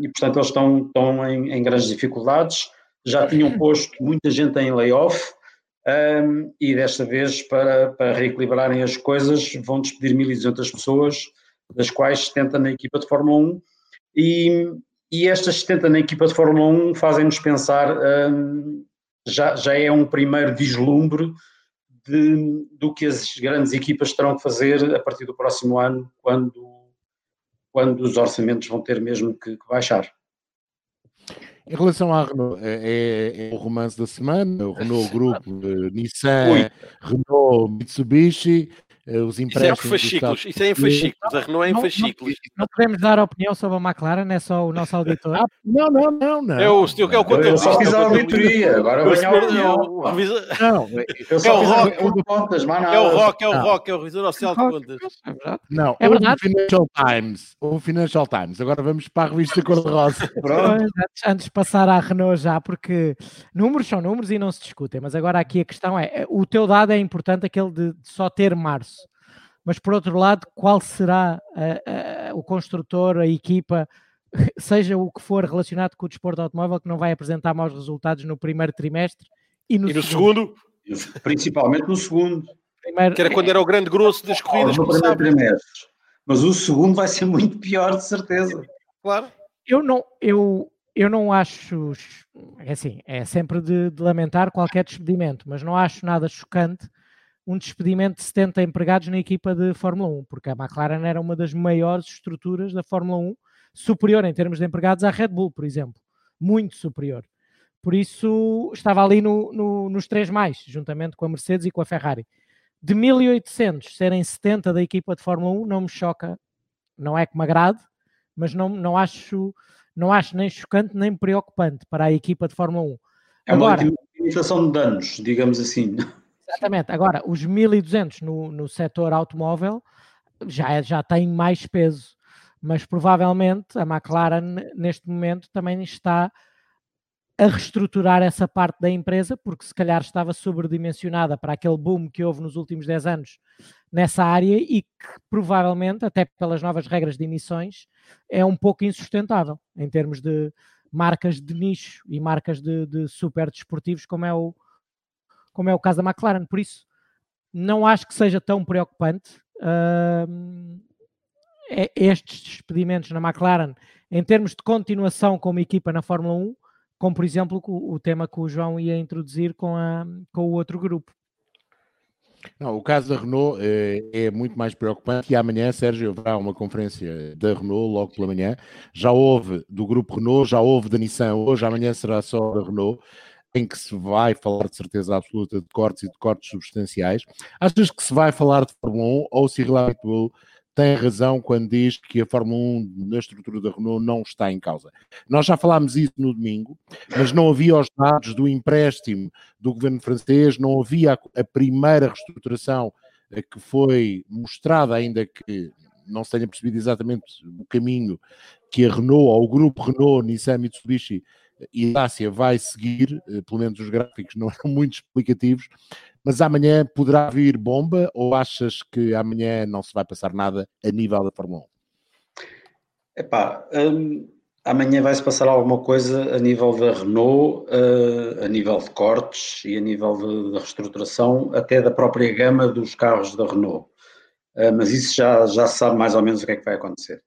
e portanto eles estão, estão em, em, grandes dificuldades. Já tinham posto muita gente em layoff um, e desta vez, para, para reequilibrarem as coisas, vão despedir 1.200 pessoas, das quais 70 na equipa de Fórmula 1. E, e estas 70 na equipa de Fórmula 1 fazem-nos pensar, um, já, já é um primeiro vislumbre de, do que as grandes equipas terão que fazer a partir do próximo ano, quando quando os orçamentos vão ter mesmo que, que baixar. Em relação à Renault, é, é, é, o romance da semana, o Renault Grupo, Nissan, Renault, Mitsubishi, eh, os empréstimos. Isso é em fascículos, isso é em fascículos, a Renault é em fascículos. Não, não, podemos dar opinião sobre a McLaren, é só o nosso auditor. Ah, não, não, não, não. É o, é o Eu só fiz a auditoria, agora venho a opinião. Não, eu só é o rock, de contas, mais nada. É o rock, é o rock, é o revisor oficial de contas. Não, é verdade. o Financial Times, o Financial Times. Agora vamos para a revista Cor-de-Rosa. Antes, antes de passar à Renault já, porque números são números e não se discutem, mas agora aqui a questão é, o teu dado é importante, aquele de só ter março mas por outro lado, qual será a, a, o construtor, a equipa, seja o que for relacionado com o desporto automóvel, que não vai apresentar maus resultados no primeiro trimestre e no, e no segundo? segundo? Principalmente no segundo. Primeiro, que era quando era o grande grosso das corridas. No primeiro trimestre. Mas o segundo vai ser muito pior, de certeza. Claro. Eu não, eu, eu não acho, é assim, é sempre de, de lamentar qualquer despedimento, mas não acho nada chocante um despedimento de 70 empregados na equipa de Fórmula 1, porque a McLaren era uma das maiores estruturas da Fórmula 1, superior em termos de empregados à Red Bull, por exemplo, muito superior. Por isso estava ali no, no, nos três mais, juntamente com a Mercedes e com a Ferrari. De 1800 serem 70 da equipa de Fórmula 1 não me choca, não é que me agrade, mas não, não, acho, não acho nem chocante nem preocupante para a equipa de Fórmula 1. É Agora, uma limitação de danos, digamos assim. Exatamente. Agora, os 1200 no, no setor automóvel já, é, já tem mais peso, mas provavelmente a McLaren neste momento também está a reestruturar essa parte da empresa, porque se calhar estava sobredimensionada para aquele boom que houve nos últimos 10 anos nessa área e que provavelmente, até pelas novas regras de emissões, é um pouco insustentável em termos de marcas de nicho e marcas de, de super desportivos, como é, o, como é o caso da McLaren. Por isso, não acho que seja tão preocupante. Uh, estes despedimentos na McLaren, em termos de continuação como equipa na Fórmula 1, como por exemplo o, o tema que o João ia introduzir com, a, com o outro grupo. Não, o caso da Renault é, é, muito mais preocupante e amanhã, Sérgio, haverá uma conferência da Renault logo pela manhã. Já houve do grupo Renault, já houve da Nissan hoje, amanhã será só da Renault, em que se vai falar de certeza absoluta de cortes e de cortes substanciais. Achas que se vai falar de Fórmula 1 ou se Bull tem razão quando diz que a Fórmula 1 na estrutura da Renault não está em causa. Nós já falámos isso no domingo, mas não havia os dados do empréstimo do governo francês, não havia a, primeira reestruturação eh, que foi mostrada, ainda que não se tenha percebido exatamente o caminho que a Renault, ou o grupo Renault, Nissan, Mitsubishi e Dacia vai seguir, eh, pelo menos os gráficos não eram muito explicativos, mas amanhã poderá vir bomba ou achas que amanhã não se vai passar nada a nível da Fórmula 1? Epá, hum, amanhã vai-se passar alguma coisa a nível da Renault, uh, a nível de cortes e a nível de, reestruturação, até da própria gama dos carros da Renault. Uh, mas isso já, já se sabe mais ou menos o que é que vai acontecer.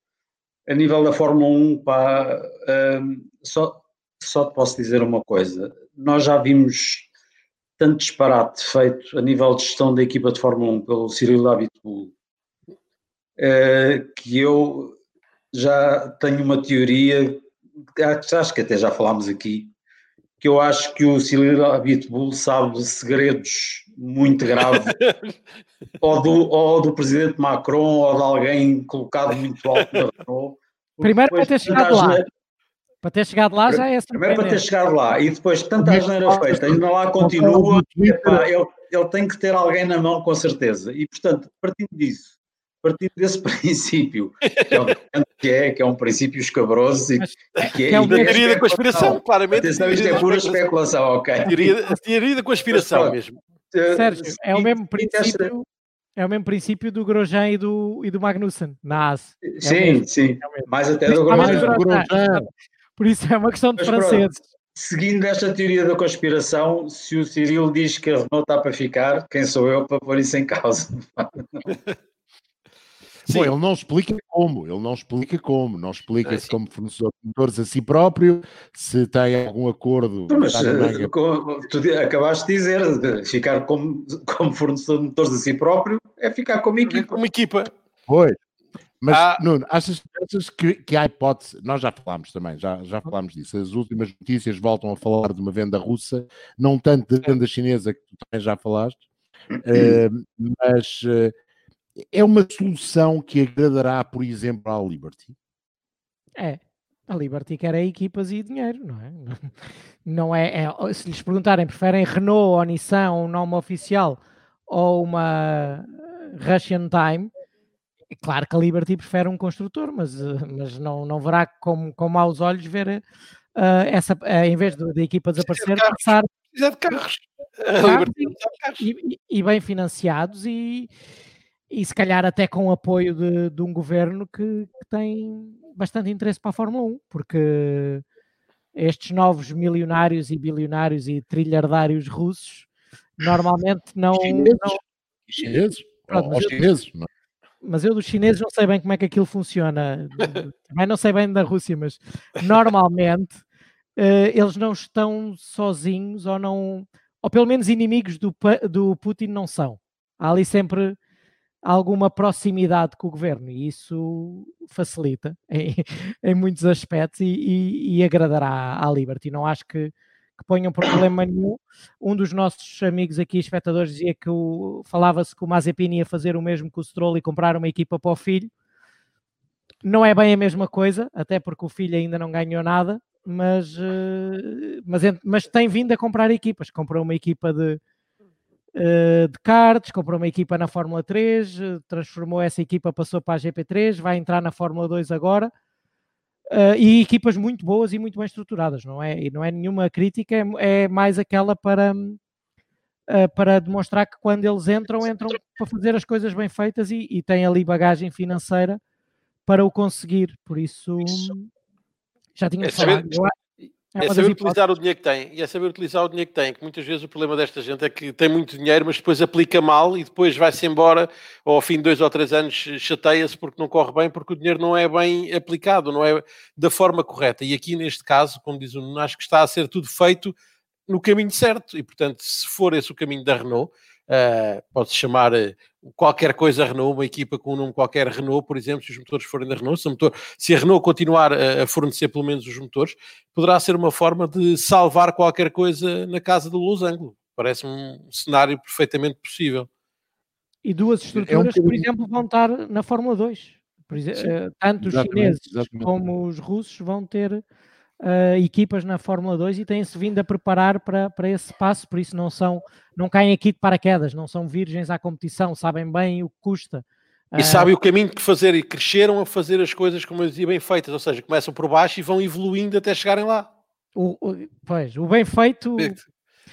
A nível da Fórmula 1, pá, uh, só, só te posso dizer uma coisa. Nós já vimos tanto disparate feito a nível de gestão da equipa de Fórmula 1 pelo Cyril Abitbull, eh, que eu já tenho uma teoria, acho que até já falámos aqui, que eu acho que o Cyril Abitbull sabe segredos muito graves, ou, do, ou do presidente Macron, ou de alguém colocado muito alto na Renault. Primeiro vai ter chegado lá. Para ter chegado lá já é Primeiro para ter chegado lá e depois tanta asneira feita, ainda lá continua, epá, ele, ele tem que ter alguém na mão com certeza. E portanto, partindo disso, partindo desse princípio, que é, um, que é, que é um princípio escabroso e que é, é uma teoria da conspiração, claramente. Atenção, isto é pura especulação, ok. Teoria, teoria da conspiração mesmo. Eh, Sérgio, é o mesmo princípio. É o mesmo princípio do Grosjean e do, e do Magnussen, na AS. É sim, sim. É mais até do Grosjean. Por isso é uma questão de franceses. Seguindo esta teoria da conspiração, se o Cyril diz que a Renault está para ficar, quem sou eu para pôr isso em causa? Bom, ele não explica como, ele não explica como, não explica se como fornecedor de motores a si próprio, se tem algum acordo. Mas uh, tu acabaste de dizer, ficar como, como fornecedor de motores a si próprio é ficar como equipa. Como equipa. Pois, mas, ah. Nuno, achas, achas que, que, há hipótese? Nós já falámos também, já, já falámos disso. As últimas notícias voltam a falar de uma venda russa, não tanto da venda chinesa, que tu também já falaste, uh, mas uh, é uma solução que agradará, por exemplo, à Liberty? É. A Liberty quer é equipas e dinheiro, não é? Não é, é se lhes perguntarem, preferem Renault ou Nissan, um nome oficial, ou uma Russian Time, claro que a Liberty prefere um construtor, mas, eh, mas não, não verá como, com maus olhos ver uh, essa, uh, em vez da equipa desaparecer, de passar. Precisa de carros. carros e, e, bem financiados e, e se calhar até com o apoio de, de um governo que, que, tem bastante interesse para a Fórmula 1, porque estes novos milionários e bilionários e trilhardários russos normalmente não. Chineses? não... Chineses? Pronto, chineses, não é? Mas eu dos chineses não sei bem como é que aquilo funciona. Também não sei bem da Rússia, mas normalmente uh, eles não estão sozinhos ou não, ou pelo menos inimigos do, do Putin não são. Há ali sempre alguma proximidade com o governo e isso facilita em, em muitos aspectos e, e, e agradará à Liberty. Não acho que que ponham problema nenhum. Um dos nossos amigos aqui, espectadores, dizia que falava-se que o Mazepin ia fazer o mesmo que o Stroll e comprar uma equipa para o filho. Não é bem a mesma coisa, até porque o filho ainda não ganhou nada mas, uh, mas, mas tem vindo a comprar equipas. Comprou uma equipa de, uh, de karts, comprou uma equipa na Fórmula 3, transformou essa equipa, passou para a GP3, vai entrar na Fórmula 2 agora. Uh, e equipas muito boas e muito bem estruturadas, não é? E não é nenhuma crítica, é, é mais aquela para, uh, para demonstrar que quando eles entram, entram para fazer as coisas bem feitas e, e têm ali bagagem financeira para o conseguir. Por isso, já tinha é falado. Eu, é, é saber utilizar o dinheiro que tem. E é saber utilizar o dinheiro que tem. Que muitas vezes o problema desta gente é que tem muito dinheiro, mas depois aplica mal e depois vai-se embora, ou ao fim de dois ou três anos chateia-se porque não corre bem, porque o dinheiro não é bem aplicado, não é da forma correta. E aqui neste caso, como diz o Nuno, acho que está a ser tudo feito no caminho certo. E portanto, se for esse o caminho da Renault, Uh, pode-se chamar uh, qualquer coisa Renault, uma equipa com um nome qualquer Renault, por exemplo, se os motores forem da Renault, se a, motor, se a Renault continuar a, a, fornecer pelo menos os motores, poderá ser uma forma de salvar qualquer coisa na casa do losango. Parece um cenário perfeitamente possível. E duas estruturas, é um por exemplo, vão estar na Fórmula 2. Exemplo, uh, tanto os chineses exatamente. como os russos vão ter uh, equipas na Fórmula 2 e têm-se vindo a preparar para, para esse passo, por isso não são, não caem aqui de paraquedas, não são virgens à competição, sabem bem o que custa. E uh, sabem o caminho que fazer e cresceram a fazer as coisas, como eu dizia, bem feitas, ou seja, começam por baixo e vão evoluindo até chegarem lá. O, o pois, o bem feito.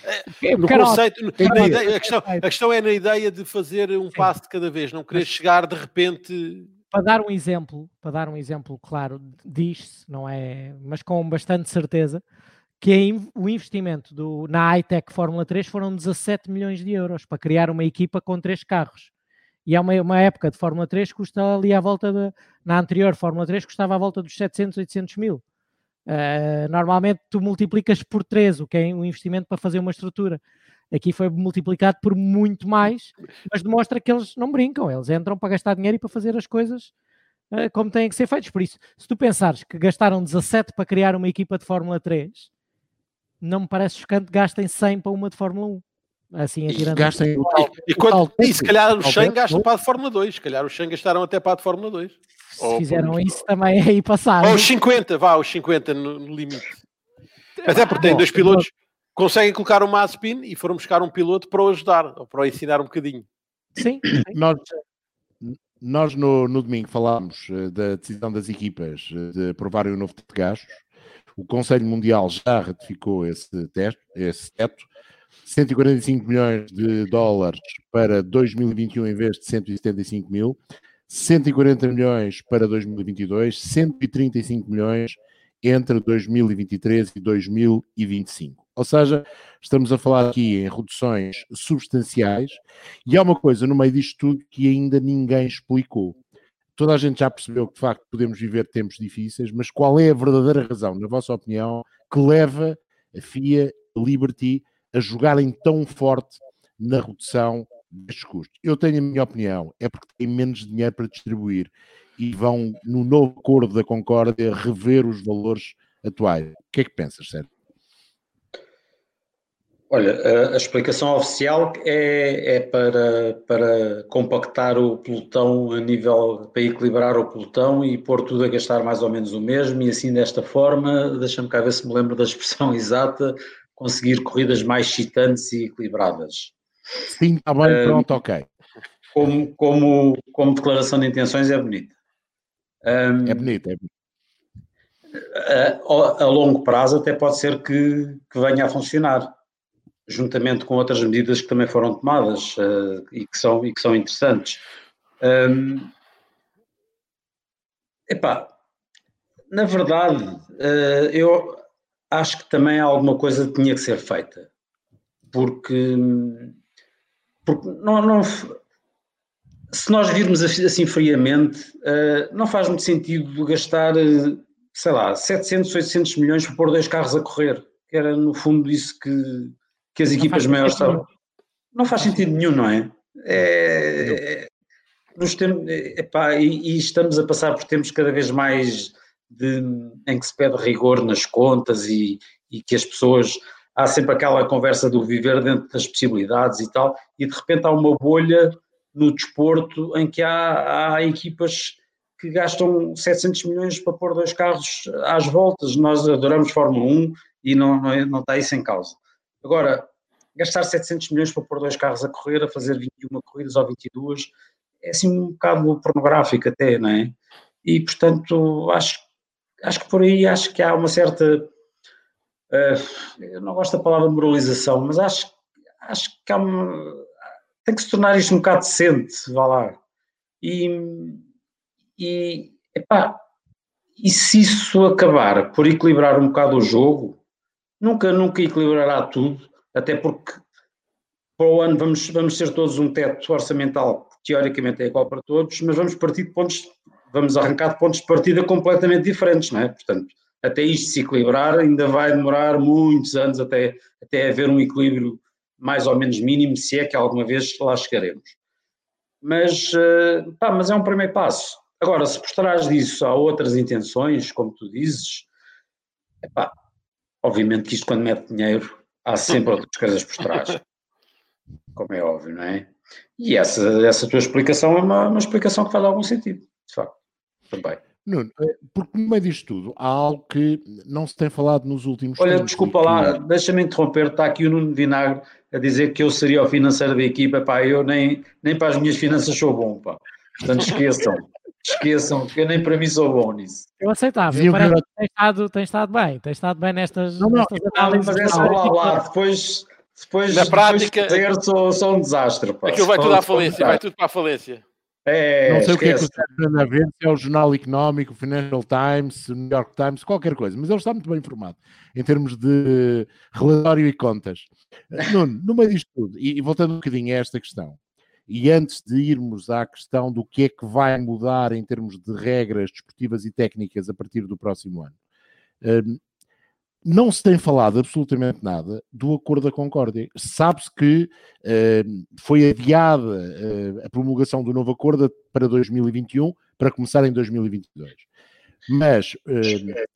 É, no conceito, ideia, a, questão, a questão é na ideia de fazer um Sim. passo de cada vez, não querer chegar de repente para dar um exemplo, para dar um exemplo claro, diz-se, não é, mas com bastante certeza, que o investimento do, na iTech Fórmula 3 foram 17 milhões de euros para criar uma equipa com três carros. E é uma, uma época de Fórmula 3 que custa ali à volta de, na anterior Fórmula 3 custava à volta dos 700, 800 mil. Uh, normalmente tu multiplicas por 3 o que é um investimento para fazer uma estrutura. Aqui foi multiplicado por muito mais, mas demonstra que eles não brincam, eles entram para gastar dinheiro e para fazer as coisas uh, como têm que ser feitas. Por isso, se tu pensares que gastaram 17 para criar uma equipa de Fórmula 3, não me parece chocante que gastem 100 para uma de Fórmula 1. Assim, atirando. Gastem o, e, quando, e se calhar o 100 gastam para a de Fórmula 2, se calhar os 100 gastaram até para a de Fórmula 2. Se Ou, fizeram isso também aí passaram. Ou os 50, vá, os 50 no, no limite. Até porque tem dois pilotos, conseguem colocar o Mazepin e foram buscar um piloto para o ajudar, ou para o ensinar um bocadinho. Sim. nós, nós no, no domingo falámos uh, da decisão das equipas uh, de aprovarem o novo teto de gastos. O Conselho Mundial já ratificou esse, teto, esse teto. 145 milhões de dólares para 2021 em vez de 175 mil. 140 milhões para 2022, 135 milhões entre 2023 e 2025. Ou seja, estamos a falar aqui em reduções substanciais e há uma coisa no meio disto tudo que ainda ninguém explicou. Toda a gente já percebeu que de facto podemos viver tempos difíceis, mas qual é a verdadeira razão, na vossa opinião, que leva a FIA, a Liberty, a jogarem tão forte na redução destes custos? Eu tenho a minha opinião, é porque têm menos dinheiro para distribuir e vão, no novo acordo da Concórdia, rever os valores atuais. O que é que pensas, Sérgio? Olha, a, a, explicação oficial é, é, para, para compactar o pelotão a nível, para equilibrar o pelotão e pôr tudo a gastar mais ou menos o mesmo, e assim desta forma, deixa-me cá ver se me lembro da expressão exata, conseguir corridas mais excitantes e equilibradas. Sim, está bem, pronto, ok. Como, como, como declaração de intenções é bonita. Um, é bonito, é bonito. A, a, longo prazo até pode ser que, que venha a funcionar juntamente com outras medidas que também foram tomadas uh, e, que são, e que são interessantes. Um, epá, na verdade, uh, eu acho que também alguma coisa tinha que ser feita, porque, porque não, não, se nós virmos assim friamente, uh, não faz muito sentido gastar, sei lá, 700, 800 milhões para pôr dois carros a correr, que era no fundo isso que, que as equipas maiores estavam. Não faz sentido nenhum, não é? é, é nos tempos, epá, e, e, estamos a passar por tempos cada vez mais de, em que se pede rigor nas contas e, e que as pessoas. Há sempre aquela conversa do viver dentro das possibilidades e tal, e de repente há uma bolha no desporto em que há, há equipas que gastam 700 milhões para pôr dois carros às voltas. Nós adoramos Fórmula 1 e não, não, não está isso em causa. Agora, gastar 700 milhões para pôr dois carros a correr, a fazer 21 corridas ou 22, é assim um bocado pornográfico até, não é? E, portanto, acho, acho que por aí acho que há uma certa... Uh, eu não gosto da palavra moralização, mas acho, acho que há uma, tem que se tornar isto um bocado decente, vá lá. E, e, epá, e se isso acabar por equilibrar um bocado o jogo, nunca, nunca equilibrará tudo, até porque para o ano vamos, vamos ter todos um teto orçamental que teoricamente é igual para todos, mas vamos partir de pontos, vamos arrancar de pontos de partida completamente diferentes, não é? Portanto, até isto se equilibrar ainda vai demorar muitos anos até, até haver um equilíbrio mais ou menos mínimo, se é que alguma vez lá chegaremos. Mas, uh, pá, mas é um primeiro passo. Agora, se por trás disso há outras intenções, como tu dizes, epá, obviamente que isto quando mete dinheiro há sempre outras coisas por trás, como é óbvio, não é? E essa, essa tua explicação é uma, uma explicação que faz algum sentido, de facto, também. Nuno, eh, porque no meio disto tudo há algo que não se tem falado nos últimos Olha, tempos. Olha, desculpa lá, deixa-me interromper, está aqui o Nuno Vinagre a dizer que eu seria o financeiro da equipa, pá, eu nem, nem para as minhas finanças sou bom, pá. Portanto, esqueçam. Esqueçam, que eu nem para mim sou bom nisso. Eu aceitava, eu parece que tem estado, tem estado bem, tem estado bem nestas, não, não, nestas análises. Mas é só lá, lá, depois, depois, Na prática, depois de sou, sou um desastre. Pá. Aquilo vai tudo à falência, vai tudo para a falência. É, não sei esquece. o que é que está a ver, se é o Jornal Económico, o Financial Times, o New York Times, qualquer coisa, mas ele está muito bem informado em termos de relatório e contas. Nuno, no meio disto tudo, e, voltando um bocadinho a esta questão, e antes de irmos à questão do que é que vai mudar em termos de regras desportivas e técnicas a partir do próximo ano, hum, não se tem falado absolutamente nada do Acordo da Concórdia. Sabe-se que hum, foi adiada hum, a promulgação do novo acordo para 2021, para começar em 2022. Mas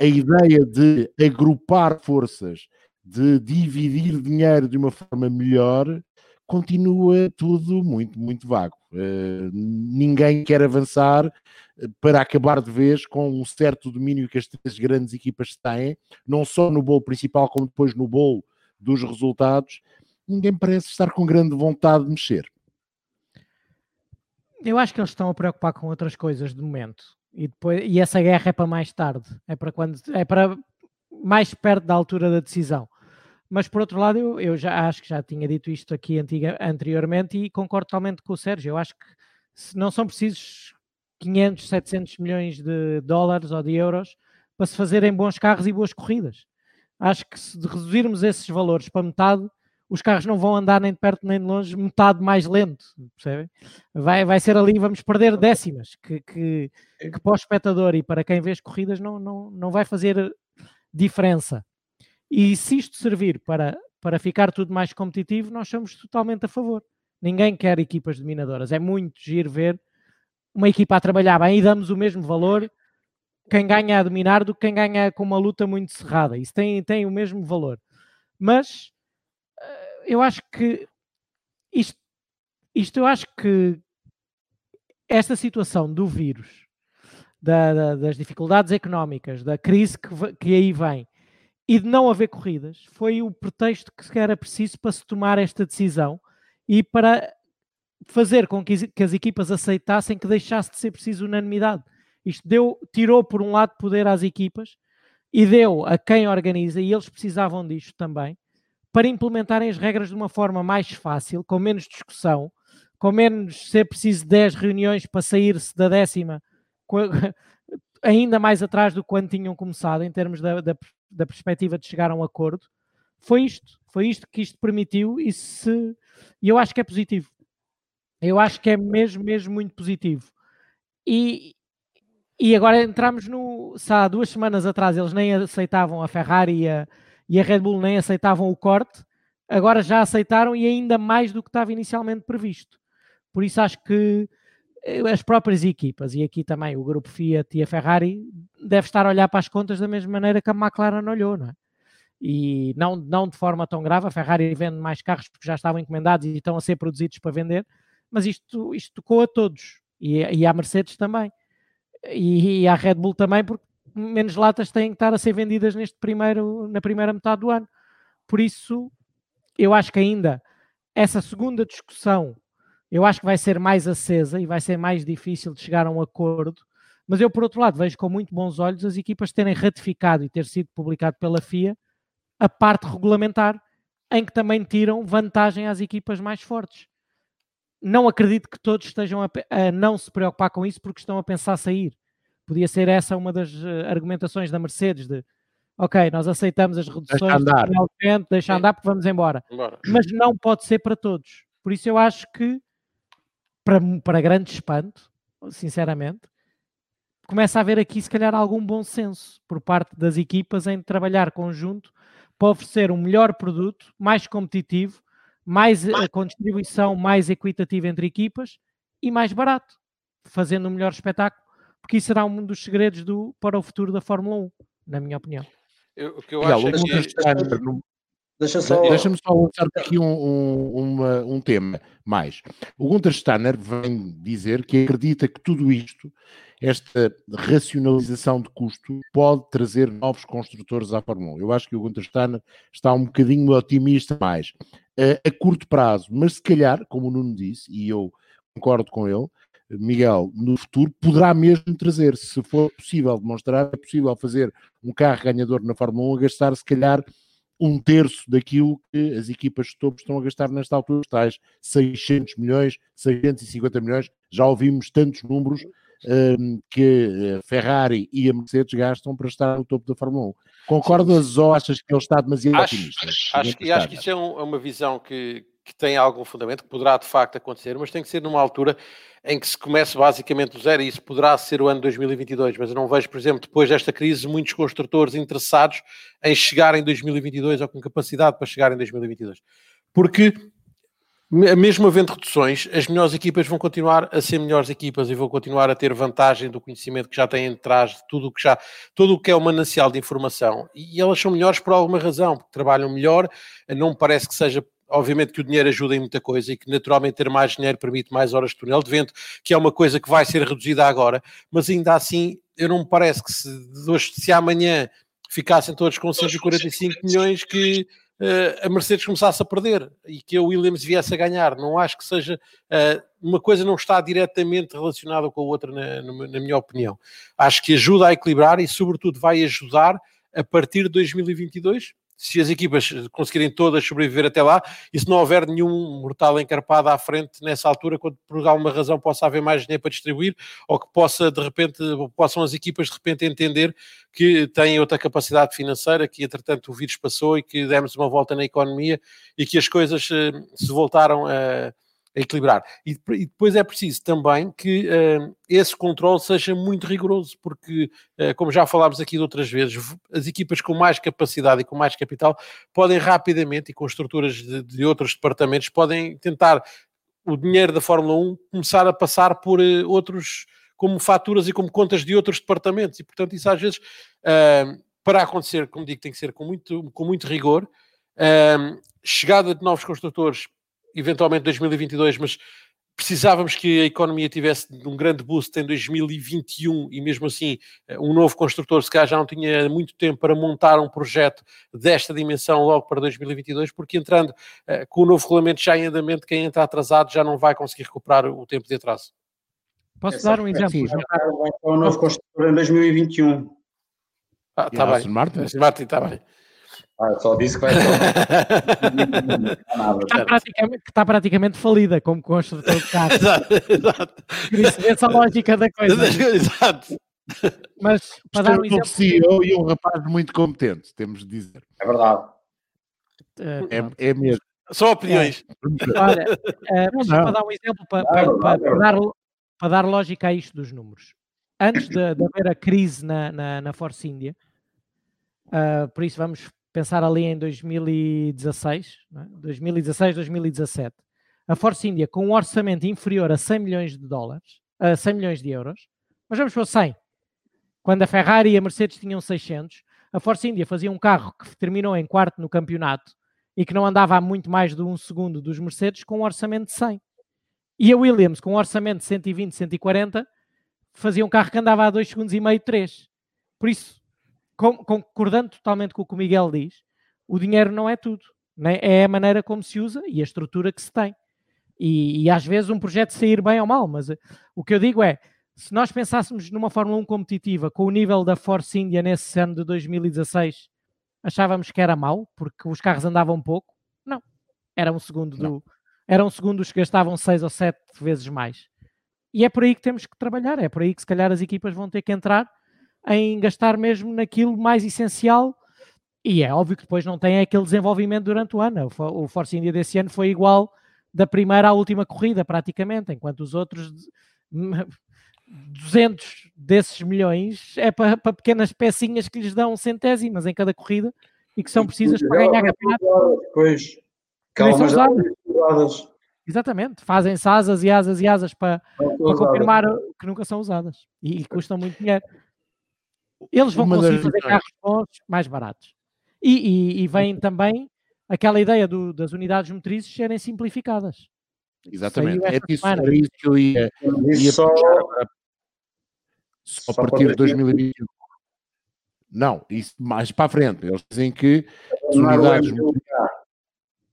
a ideia de agrupar forças, de dividir dinheiro de uma forma melhor, continua tudo muito, muito vago. Uh, ninguém quer avançar eh, para acabar de vez com um certo domínio que as três grandes equipas têm, não só no bolo principal, como depois no bolo dos resultados. Ninguém parece estar com grande vontade de mexer. Eu acho que eles estão a preocupar com outras coisas de momento. E, depois, e essa guerra é para mais tarde, é para quando é para mais perto da altura da decisão. Mas por outro lado, eu, eu já acho que já tinha dito isto aqui antiga, anteriormente e concordo totalmente com o Sérgio. Eu acho que se não são precisos 500, 700 milhões de dólares ou de euros para se fazerem bons carros e boas corridas. Acho que se reduzirmos esses valores para metade, os carros não vão andar nem de perto nem de longe, metade mais lento, percebem? Vai, vai ser ali, vamos perder décimas, que, que, que para o espectador e para quem vê as corridas não, não, não vai fazer diferença. E se isto servir para, para ficar tudo mais competitivo, nós somos totalmente a favor. Ninguém quer equipas dominadoras. É muito giro ver uma equipa a trabalhar bem e damos o mesmo valor quem ganha a dominar do que quem ganha com uma luta muito cerrada. Isso tem, tem o mesmo valor. Mas eh, eu acho que isto, isto eu acho que esta situação do vírus, da, da, das dificuldades económicas, da crise que, que aí vem, e de não haver corridas foi o pretexto que era preciso para se tomar esta decisão e para fazer com que, as equipas aceitassem que deixasse de ser preciso unanimidade. Isto deu, tirou por um lado poder às equipas e deu a quem organiza, e eles precisavam disto também, para implementarem as regras de uma forma mais fácil, com menos discussão, com menos ser preciso 10 reuniões para sair-se da décima, ainda mais atrás do quando tinham começado, em termos da, da, da perspectiva de chegar a um acordo, foi isto. Foi isto que isto permitiu e se eu acho que é positivo. Eu acho que é mesmo, mesmo muito positivo. E, e agora entramos no. Se há duas semanas atrás eles nem aceitavam a Ferrari e a, e a Red Bull nem aceitavam o corte, agora já aceitaram e ainda mais do que estava inicialmente previsto. Por isso acho que as próprias equipas, e aqui também o grupo Fiat e a Ferrari, deve estar a olhar para as contas da mesma maneira que a McLaren olhou, não é? E não, não de forma tão grave, a Ferrari vende mais carros porque já estavam encomendados e estão a ser produzidos para vender, mas isto, isto tocou a todos, e, e à Mercedes também. e, e a Red Bull também, porque menos latas têm que estar a ser vendidas neste primeiro, na primeira metade do ano. Por isso, eu acho que ainda essa segunda discussão eu acho que vai ser mais acesa e vai ser mais difícil de chegar a um acordo. Mas eu, por outro lado, vejo com muito bons olhos as equipas terem ratificado e ter sido publicado pela FIA a parte regulamentar em que também tiram vantagem às equipas mais fortes. Não acredito que todos estejam a, a não se preocupar com isso porque estão a pensar sair. Podia ser essa uma das uh, argumentações da Mercedes de ok, nós aceitamos as reduções, deixa andar, deixa andar porque vamos embora. embora. Mas não pode ser para todos. Por isso eu acho que, para, para grande espanto, sinceramente, começa a haver aqui se calhar algum bom senso por parte das equipas em trabalhar conjunto para oferecer um melhor produto, mais competitivo, mais, mais... com distribuição mais equitativa entre equipas e mais barato, fazendo um melhor espetáculo, porque isso será um dos segredos do, para o futuro da Fórmula 1, na minha opinião. Eu, o que eu acho é que... Deixa só... Deixa-me só lançar aqui um, um, uma, um tema mais. O Gunter Steiner vem dizer que acredita que tudo isto, esta racionalização de custo, pode trazer novos construtores à Fórmula 1. Eu acho que o Gunter Steiner está um bocadinho otimista mais a, a curto prazo, mas se calhar, como o Nuno disse, e eu concordo com ele, Miguel, no futuro poderá mesmo trazer, se for possível demonstrar, é possível fazer um carro ganhador na Fórmula 1 a gastar se calhar um terço daquilo que as equipas de topo estão a gastar nesta altura, tais 600 milhões, 650 milhões, já ouvimos tantos números um, que a Ferrari e a Mercedes gastam para estar no topo da Fórmula 1. Concordas ou achas que ele está demasiado acho, otimista? Acho, que, acho que isso é um, é uma visão que, que tem algum fundamento, que poderá de facto acontecer, mas tem que ser numa altura em que se comece basicamente do zero, e isso poderá ser o ano 2022, mas eu não vejo, por exemplo, depois desta crise, muitos construtores interessados em chegar em 2022 ou com capacidade para chegar em 2022. Porque, mesmo havendo reduções, as melhores equipas vão continuar a ser melhores equipas e vão continuar a ter vantagem do conhecimento que já têm atrás de tudo o que já, tudo o que é o manancial de informação. E elas são melhores por alguma razão, porque trabalham melhor, não me parece que seja obviamente que o dinheiro ajuda em muita coisa e que naturalmente ter mais dinheiro permite mais horas de túnel de vento, que é uma coisa que vai ser reduzida agora, mas ainda assim eu não me parece que se, hoje, se amanhã ficassem todos com 145 milhões que uh, a Mercedes começasse a perder e que a Williams viesse a ganhar. Não acho que seja uh, uma coisa não está diretamente relacionada com a outra, na, na minha opinião. Acho que ajuda a equilibrar e, sobretudo, vai ajudar a partir de 2022 se as equipas conseguirem todas sobreviver até lá e se não houver nenhum mortal encarpado à frente nessa altura, quando por alguma razão possa haver mais dinheiro para distribuir ou que possa de repente, possam as equipas de repente entender que têm outra capacidade financeira, que entretanto o vírus passou e que demos uma volta na economia e que as coisas eh, se voltaram a equilibrar. E, e, depois é preciso também que uh, esse controle seja muito rigoroso, porque, uh, como já falámos aqui de outras vezes, as equipas com mais capacidade e com mais capital podem rapidamente, e com estruturas de, de outros departamentos, podem tentar o dinheiro da Fórmula 1 começar a passar por uh, outros, como faturas e como contas de outros departamentos, e portanto isso às vezes, para acontecer, como digo, tem que ser com muito, com muito rigor, chegada de novos construtores eventualmente 2022, mas precisávamos que a economia tivesse um grande boost em 2021 e mesmo assim eh, um novo construtor se calhar já não tinha muito tempo para montar um projeto desta dimensão logo para 2022, porque entrando uh, com o novo regulamento já em andamento, quem entra atrasado já não vai conseguir recuperar o tempo de atraso. Posso dar um exemplo? Sim, vai ter um novo construtor em 2021. Ah, está bem. Martin está bem. Ah, só disse que vai está, praticamente, está praticamente falida como construtor de carro. exato, exato. Por isso essa a lógica da coisa. exato. Mas para dar um exemplo. CEO e um rapaz muito competente, temos de dizer. É verdade. É, é mesmo. Só opiniões. É. Olha, uh, mas para dar um exemplo, para, para, para, para, dar, para dar lógica a isto dos números. Antes de, de haver a crise na, na, na Force India, uh, por isso vamos pensar ali em 2016, é? 2016, 2017, a Force India com um orçamento inferior a 100 milhões de dólares, a 100 milhões de euros, mas vamos para 100. Quando a Ferrari e a Mercedes tinham 600, a Force India fazia um carro que terminou em quarto no campeonato e que não andava a muito mais de um segundo dos Mercedes com um orçamento de 100. E a Williams, com um orçamento de 120, 140, fazia um carro que andava a 2 segundos e meio, 3. Por isso, concordando totalmente com o que o Miguel diz, o dinheiro não é tudo. Né? É a maneira como se usa e a estrutura que se tem. E, e, às vezes um projeto sair bem ou mal, mas eh, o que eu digo é, se nós pensássemos numa Fórmula 1 competitiva com o nível da Force India nesse ano de 2016, achávamos que era mau, porque os carros andavam pouco? Não. Era um segundo do, eram segundos que gastavam seis ou sete vezes mais. E é por aí que temos que trabalhar, é por aí que se calhar as equipas vão ter que entrar em gastar mesmo naquilo mais essencial. E é óbvio que depois não tem aquele desenvolvimento durante o ano. O Force India desse ano foi igual da primeira à última corrida, praticamente, enquanto os outros 200 desses milhões é para, para pequenas pecinhas que lhes dão centésimas em cada corrida e que são precisas para ganhar campeonato. Pois, calma, usadas. Exatamente, fazem-se asas e asas e asas para, para confirmar que nunca são usadas e, e custam muito dinheiro. Eles vão conseguir fazer carros bons mais baratos. E, e, e vem também aquela ideia do, das unidades motrizes serem simplificadas. Exatamente, é isso, era isso que eu ia, ia só, só a partir de 2021. Não, isso mais para a frente. Eles dizem que as unidades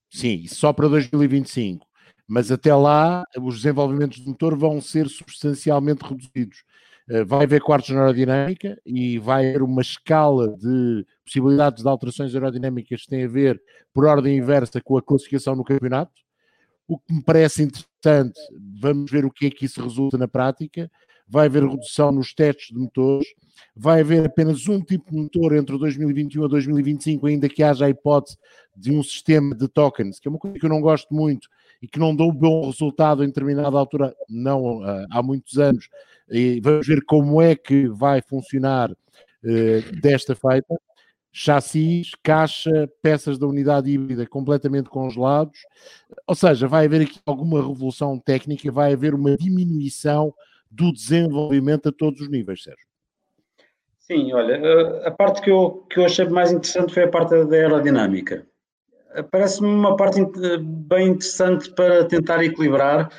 Sim, só para 2025. Mas até lá, os desenvolvimentos do motor vão ser substancialmente reduzidos. Eh, vai haver quartos na aerodinâmica e vai haver uma escala de possibilidades de alterações aerodinâmicas que têm a ver, por ordem inversa, com a classificação no campeonato. O que me parece interessante, vamos ver o que é que isso resulta na prática. Vai haver redução nos testes de motores vai haver apenas um tipo de motor entre 2021 a 2025, ainda que haja a hipótese de um sistema de tokens, que é uma coisa que eu não gosto muito e que não deu bom resultado em determinada altura, não uh, há muitos anos, e vamos ver como é que vai funcionar uh, desta feita. Chassis, caixa, peças da unidade híbrida completamente congelados, ou seja, vai haver aqui alguma revolução técnica, vai haver uma diminuição do desenvolvimento a todos os níveis, Sérgio. Sim, olha, eh, a parte que eu, que eu achei mais interessante foi a parte da aerodinâmica. Eh, parece-me uma parte bem interessante para tentar equilibrar,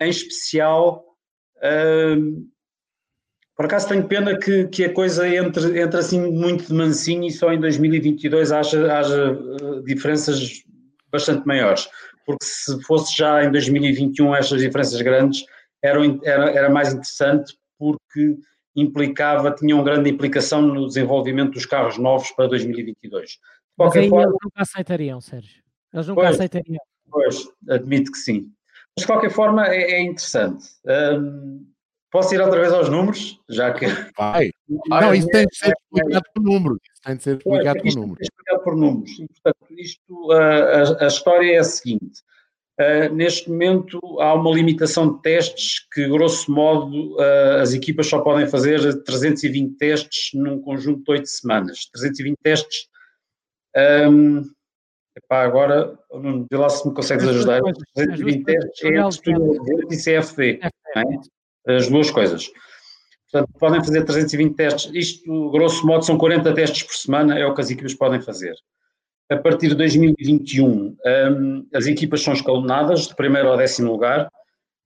em especial, uh, por acaso tenho pena que, que a coisa entre, entre assim muito de mansinho e só em 2022 haja, haja diferenças bastante maiores, porque se fosse já em 2021 estas diferenças grandes, era, era, era mais interessante porque implicava, tinha uma grande implicação no desenvolvimento dos carros novos para 2022. De Mas aí forma, eles nunca aceitariam, Sérgio. Eles nunca pois, aceitariam. Pois, admito que sim. Mas de qualquer forma é, é interessante. Um, posso ir outra vez aos números? Já que. Vai. Não, isso tem de ser explicado por números. Isso tem de ser explicado por números. explicado por números. E, portanto, isto, a, a, a história é a seguinte. Uh, neste momento há uma limitação de testes que, grosso modo, uh, as equipas só podem fazer 320 testes num conjunto de 8 semanas. 320 testes. Um, epá, agora, vê lá se me consegues ajudar. 320 testes é e CFD. É? As duas coisas. Portanto, podem fazer 320 testes. Isto, grosso modo, são 40 testes por semana, é o que as equipas podem fazer a partir de 2021, um, as equipas são escalonadas, de primeiro ao décimo lugar.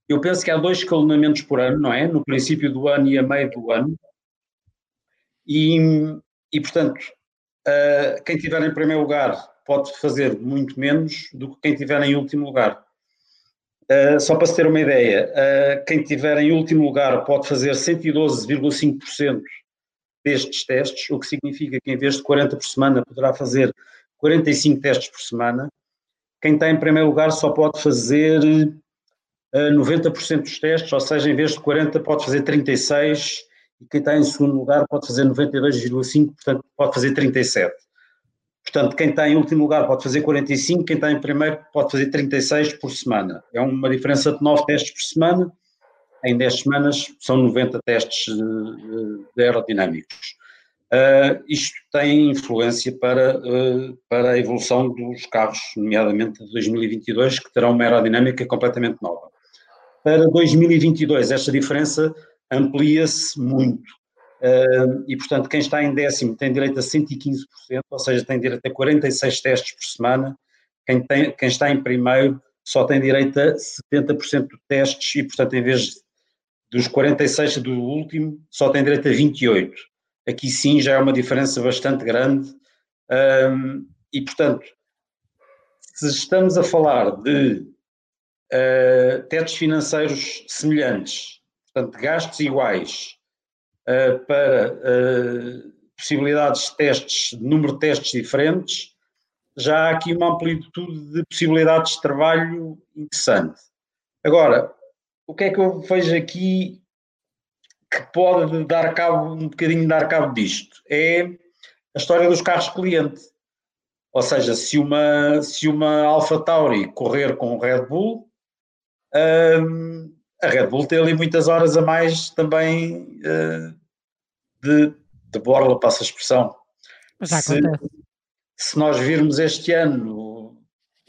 Eu penso que há dois escalonamentos por ano, não é? No princípio do ano e a meio do ano. E, e portanto, uh, quem estiver em primeiro lugar pode fazer muito menos do que quem estiver em último lugar. Uh, só para se ter uma ideia, uh, quem estiver em último lugar pode fazer 112,5% destes testes, o que significa que em vez de 40 por semana poderá fazer 45 testes por semana. Quem está em primeiro lugar só pode fazer uh, eh, 90% dos testes, ou seja, em vez de 40 pode fazer 36 e quem está em segundo lugar pode fazer 92,5, portanto pode fazer 37. Portanto, quem está em último lugar pode fazer 45, quem está em primeiro pode fazer 36 por semana. É uma diferença de 9 testes por semana. Em 10 semanas são 90 testes uh, aerodinâmicos. Uh, isto tem influência para, uh, para a evolução dos carros, nomeadamente de 2022, que terão uma aerodinâmica completamente nova. Para 2022, esta diferença amplia-se muito. Uh, e, portanto, quem está em décimo tem direito a 115%, ou seja, tem direito a 46 testes por semana. Quem, tem, quem está em primeiro só tem direito a 70% de testes e, portanto, em vez dos 46 do último, só tem direito a 28. Aqui sim já é uma diferença bastante grande. E, portanto, se estamos a falar de uh, tetos financeiros semelhantes, portanto, gastos iguais, para uh, possibilidades de testes, número de testes diferentes, já há aqui uma amplitude de possibilidades de trabalho interessante. Agora, o que é que eu vejo aqui que pode dar cabo, um bocadinho dar cabo disto? É a história dos carros cliente. Ou seja, se uma, se uma Alpha Tauri correr com o Red Bull, um, a Red Bull tem ali muitas horas a mais também uh, de, de borla, passa a expressão. Se, acontece. se nós virmos este ano,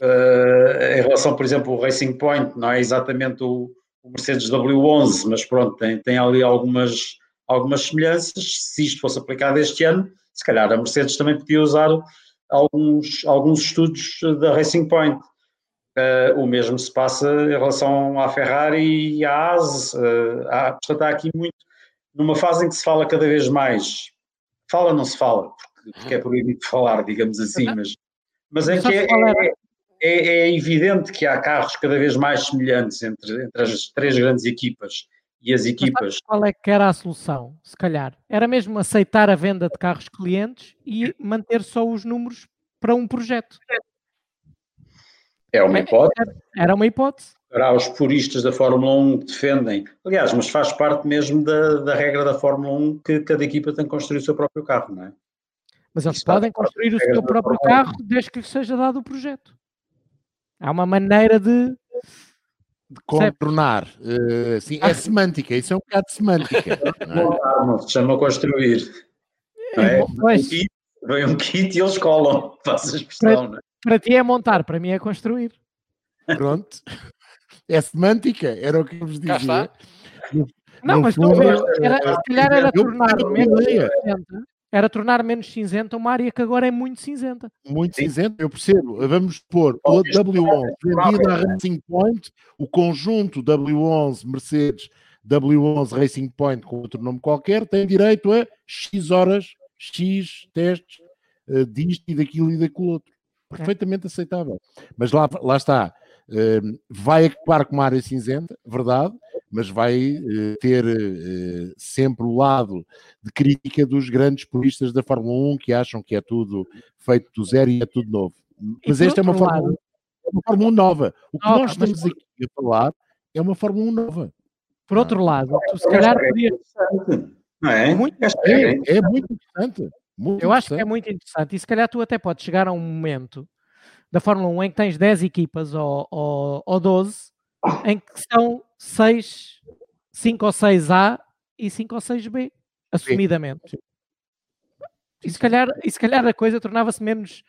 uh, em relação, por exemplo, ao Racing Point, não é exatamente o, o Mercedes W11, mas pronto, tem, tem ali algumas, algumas semelhanças. Se isto fosse aplicado este ano, se calhar a Mercedes também podia usar alguns, alguns estudos da Racing Point. Uh, o mesmo se passa em relação à Ferrari e à AS. Uh, há, portanto, há aqui muito, numa fase em que se fala cada vez mais, fala não se fala, porque, porque é proibido falar, digamos assim, mas, mas é que é, é, é, é, evidente que há carros cada vez mais semelhantes entre, entre as três grandes equipas e as equipas. qual é que era a solução, se calhar? Era mesmo aceitar a venda de carros clientes e manter só os números para um projeto. É uma hipótese. Era uma hipótese. Há os puristas da Fórmula 1 que defendem. Aliás, mas faz parte mesmo da, da regra da Fórmula 1 que cada equipa tem que construir o seu próprio carro, não é? Mas eles Isso podem construir o seu próprio carro desde que lhes seja dado o projeto. Há uma maneira de de contornar. Uh, sim, é semântica, isso é um bocado semântica. Não, é? se chama construir. É? Vem um kit e eles colam, faça a expressão. Para, é? Para ti é montar, para mim é construir. Pronto. É semântica, era o que eu vos dizia. Não, mas fundo, era, se calhar era tornar menos era tornar menos cinzenta uma área que agora é muito cinzenta. Muito Sim. cinzenta, eu percebo. Vamos pôr o W11 vendido à Racing Point, o conjunto W11 Mercedes W11 Racing Point com outro nome qualquer, tem direito a X horas, X testes uh, disto e daquilo e daquilo outro. É. Perfeitamente é. aceitável. Mas lá, lá está. Uh, vai acabar com uma área cinzenta, verdade, mas vai uh, ter uh, sempre o lado de crítica dos grandes puristas da Fórmula 1 que acham que é tudo feito do zero e é tudo novo. Mas esta é uma Fórmula, 1, é uma Fórmula 1 nova. O que nós estamos mas... aqui a falar é uma Fórmula 1 nova. Por outro lado, tu se calhar podias. Não é? Muito, é, é muito interessante. Muito Eu acho que é muito interessante e se calhar tu até podes chegar a um momento da Fórmula 1 em que tens 10 equipas ou, ou, ou 12 em que são 6, 5 ou 6A e 5 ou 6B, assumidamente. E se calhar, e se calhar a coisa tornava-se menos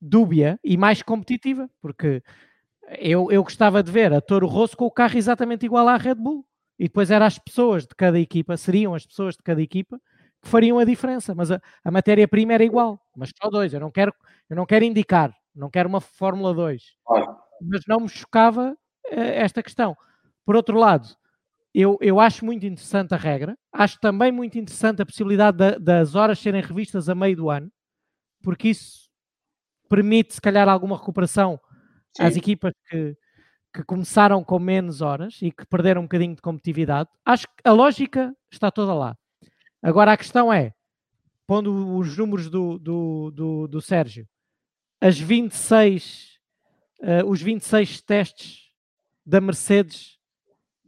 dúbia e mais competitiva, porque eu, eu gostava de ver a Toro Rosso com o carro exatamente igual à Red Bull. E depois eram as pessoas de cada equipa, seriam as pessoas de cada equipa que fariam a diferença, mas a, a matéria-prima era igual, mas só dois. Eu não quero, eu não quero indicar, não quero uma Fórmula 2. Mas não me chocava eh, esta questão. Por outro lado, eu, eu acho muito interessante a regra, acho também muito interessante a possibilidade da, das horas serem revistas a meio do ano, porque isso permite, se calhar, alguma recuperação Sim. às equipas que, que começaram com menos horas e que perderam um bocadinho de competitividade. Acho que a lógica está toda lá. Agora a questão é, pondo os números do, do, do, do Sérgio, as 26, uh, os 26 testes da Mercedes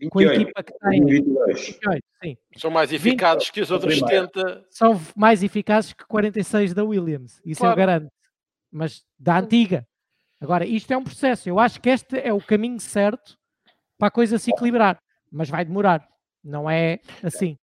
28, com a equipa que tem 28, sim. são mais eficazes 20, que os outros 70 são mais eficazes que 46 da Williams, isso claro. eu garanto mas da antiga. Agora isto é um processo, eu acho que este é o caminho certo para a coisa se equilibrar mas vai demorar, não é assim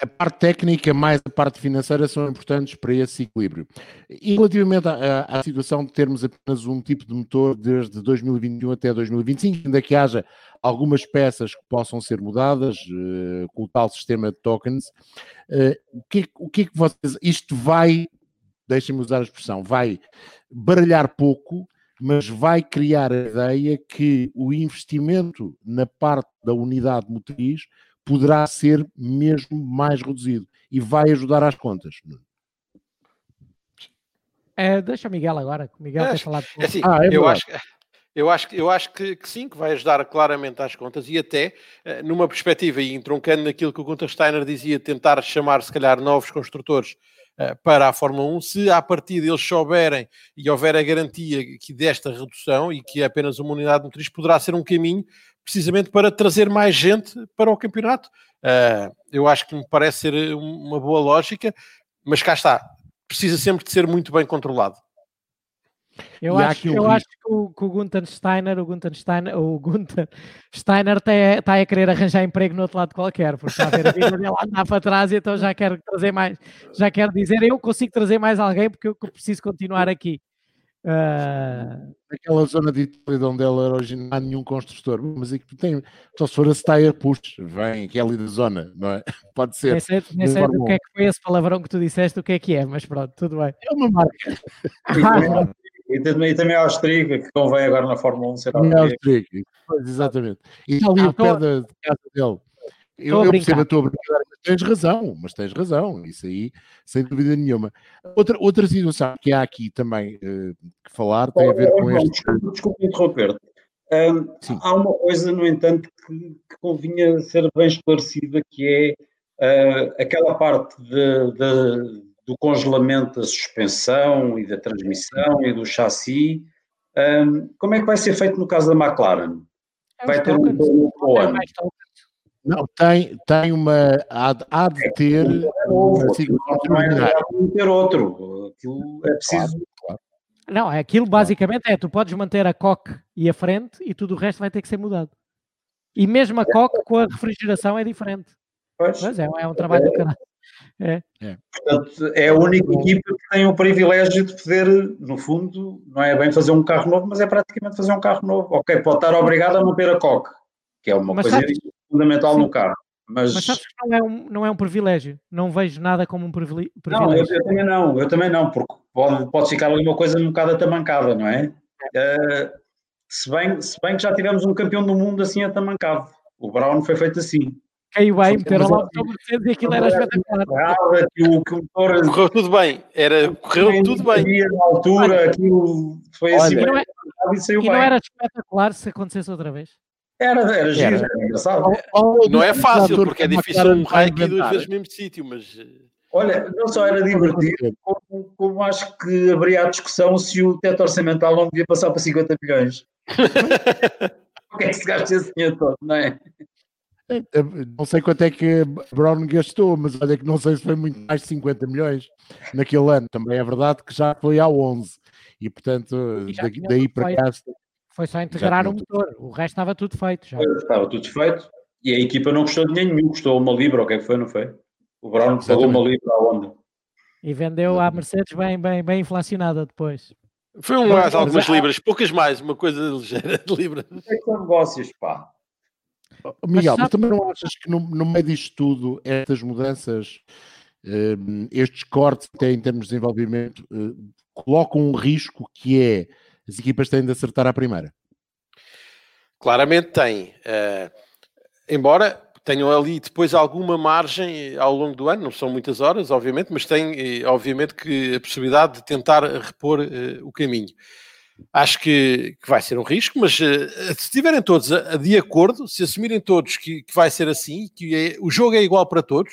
a parte técnica mais a parte financeira são importantes para esse equilíbrio. E relativamente à, à, situação de termos apenas um tipo de motor desde 2021 até 2025, ainda que haja algumas peças que possam ser mudadas uh, com o tal sistema de tokens, uh, o, que, o que é que vocês. Isto vai, deixem-me usar a expressão, vai baralhar pouco, mas vai criar a ideia que o investimento na parte da unidade motriz poderá ser mesmo mais reduzido e vai ajudar às contas. É, deixa o Miguel agora, o Miguel é, tem falado. É assim, ah, é eu acho, eu acho, eu acho que, que, sim, que vai ajudar claramente às contas e até eh, numa perspectiva e entroncando naquilo que o Gunter Steiner dizia, tentar chamar se calhar novos construtores uh, para a Fórmula 1, se a partir deles souberem e houver a garantia que desta redução e que é apenas uma unidade motriz poderá ser um caminho precisamente para trazer mais gente para o campeonato. Uh, eu acho que me parece ser uma boa lógica, mas cá está, precisa sempre de ser muito bem controlado. Eu, acho, eu acho que o, que o Gunther Steiner, o Gunther Steiner, o Gunther Steiner está, tá a querer arranjar emprego no outro lado qualquer, porque está a ver a vida dele andar para trás e então já quero trazer mais, já quero dizer, eu consigo trazer mais alguém porque eu preciso continuar aqui. Uh... Naquela zona de Itália onde ela era original, não há nenhum construtor, mas é que tem, só se for a Steyr Push, vem, que é ali da zona, não é? Pode ser. Nem sei, nem sei do que é que foi esse palavrão que tu disseste, o que é que é, mas pronto, tudo bem. É uma marca. E também, e também austríaca, que convém agora na Fórmula 1 ser austríaca. exatamente. E está ali ah, perto da casa dele. Eu, eu percebo a tua brincadeira, mas tens razão, mas tens razão, isso aí, sem dúvida nenhuma. Outra, outra situação que há aqui também uh, que falar tem a ver com este. Desculpa, desculpa interromper. Um, há uma coisa, no entanto, que, que, convinha ser bem esclarecida, que é uh, aquela parte de, de, do congelamento da suspensão e da transmissão e do chassi. Um, como é que vai ser feito no caso da McLaren? É vai ter um novo ano? Não, tem, tem uma. Há, há de ter. É novo, não é ter outro. Aquilo é preciso. Não, aquilo basicamente é: tu podes manter a coque e a frente e tudo o resto vai ter que ser mudado. E mesmo a coque com a refrigeração é diferente. Pois. Mas é, é um trabalho é. do caralho. É. é. Portanto, é a única equipa que tem o privilégio de poder, no fundo, não é bem fazer um carro novo, mas é praticamente fazer um carro novo. Ok, pode estar obrigado a manter a coque, que é uma mas coisa sabes, fundamental sim. no carro. Mas... mas sabes que não é, um, não é um privilégio. Não vejo nada como um privilégio. Não, eu, eu, também não, eu também não, porque pode, pode ficar ali uma coisa um bocado atamancada, não é? Uh, se, bem, se bem que já tivemos um campeão do mundo assim atamancado. O Brown foi feito assim caiu bem, meteram lá o Mercedes e aquilo era espetacular. Correu tudo bem, era, correu tudo bem. Na altura, aquilo foi assim. E não, é, e não era espetacular se acontecesse outra vez? Era, era giro, era engraçado. Não é fácil, porque é difícil um raio aqui duas vezes no mesmo sítio, mas. Eh, Olha, não só era divertido, como, como, acho que haveria a discussão se o teto orçamental não devia passar para 50 milhões. o que é que se gasta esse dinheiro todo, não é? É, é, não sei quanto é que Brown gastou, mas olha que não sei se foi muito mais de 50 milhões naquele ano. Também é verdade que já foi a 11 e portanto e daí para cá. Foi só integrar o motor, o resto estava tudo feito já. Estava tudo feito e a equipa não custou dinheiro nenhum, custou uma libra, o que é que foi, não foi? O Brown pagou uma libra à Honda. E vendeu à Mercedes bem, bem, bem inflacionada depois. Foi um mais algumas libras, poucas mais, uma coisa ligeira de libra. Não sei que são negócios, pá. Miguel, mas também não achas que no, no meio disto tudo, estas mudanças, uh, estes cortes até em termos de desenvolvimento, uh, colocam um risco que é as equipas têm de acertar à primeira? Claramente tem. Uh, embora tenham ali depois alguma margem ao longo do ano, não são muitas horas, obviamente, mas tem, obviamente, que a possibilidade de tentar repor o caminho. Acho que, que, vai ser um risco, mas uh, se estiverem todos de acordo, se assumirem todos que, que vai ser assim, que é, o jogo é igual para todos,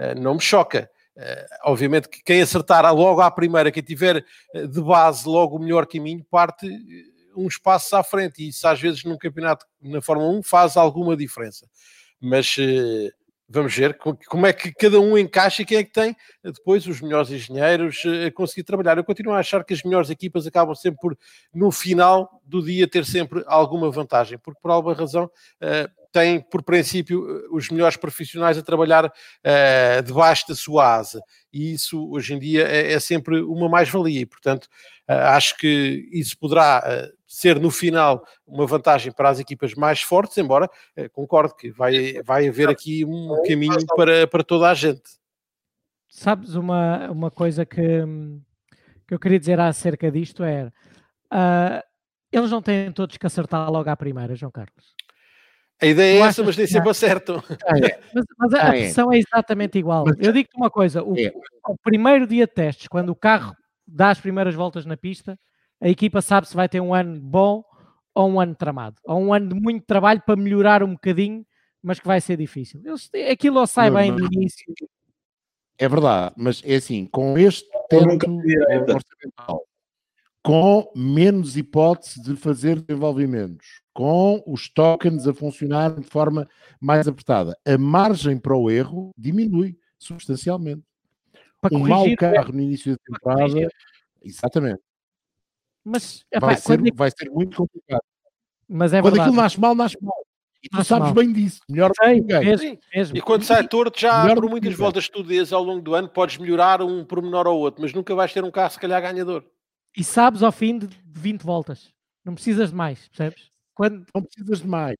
uh, não me choca. Uh, obviamente que quem acertar logo à primeira, quem tiver de base logo o melhor caminho, parte uns passos à frente. E isso às vezes num campeonato na Fórmula 1 faz alguma diferença. Mas vamos ver como é que cada um encaixa e quem é que tem depois os melhores engenheiros eh, a conseguir trabalhar. Eu continuo a achar que as melhores equipas acabam sempre por, no final do dia, ter sempre alguma vantagem, porque por alguma razão uh, têm, por princípio, eh, os melhores profissionais a trabalhar uh, debaixo da sua asa. E isso, hoje em dia, é, é sempre uma mais-valia. E, portanto, uh, acho que isso poderá ser no final uma vantagem para as equipas mais fortes, embora concordo que vai, vai haver aqui um caminho para, para toda a gente. Sabes uma, uma coisa que, que eu queria dizer acerca disto é uh, eles não têm todos que acertar logo à primeira, João Carlos. A ideia é essa, mas nem sempre acertam. É. Mas, mas, a, a pressão é exatamente igual. Eu digo-te uma coisa: o, é. o, primeiro dia de testes, quando o carro dá as primeiras voltas na pista, a equipa sabe se vai ter um ano bom ou um ano tramado, ou um ano de muito trabalho para melhorar um bocadinho, mas que vai ser difícil. Eles, aquilo ou sai não, bem no início. É verdade, mas é assim, com este teto orçamental, com menos hipótese de fazer desenvolvimentos, com os tokens a funcionar de forma mais apertada, a margem para o erro diminui substancialmente. Para um mau é. carro no início da temporada, exatamente. Mas vai, ser, quando... vai ser muito complicado. Mas é quando verdade. aquilo nasce mal, nasce mal. E tu nasce sabes mal. bem disso, melhor Sei, que ninguém. Mesmo, mesmo. E quando sai torto, já melhor por muitas voltas que tu dês ao longo do ano, podes melhorar um pormenor ou outro, mas nunca vais ter um carro, se calhar, ganhador e sabes ao fim de 20 voltas. Não precisas de mais, percebes? Quando... Não precisas de mais.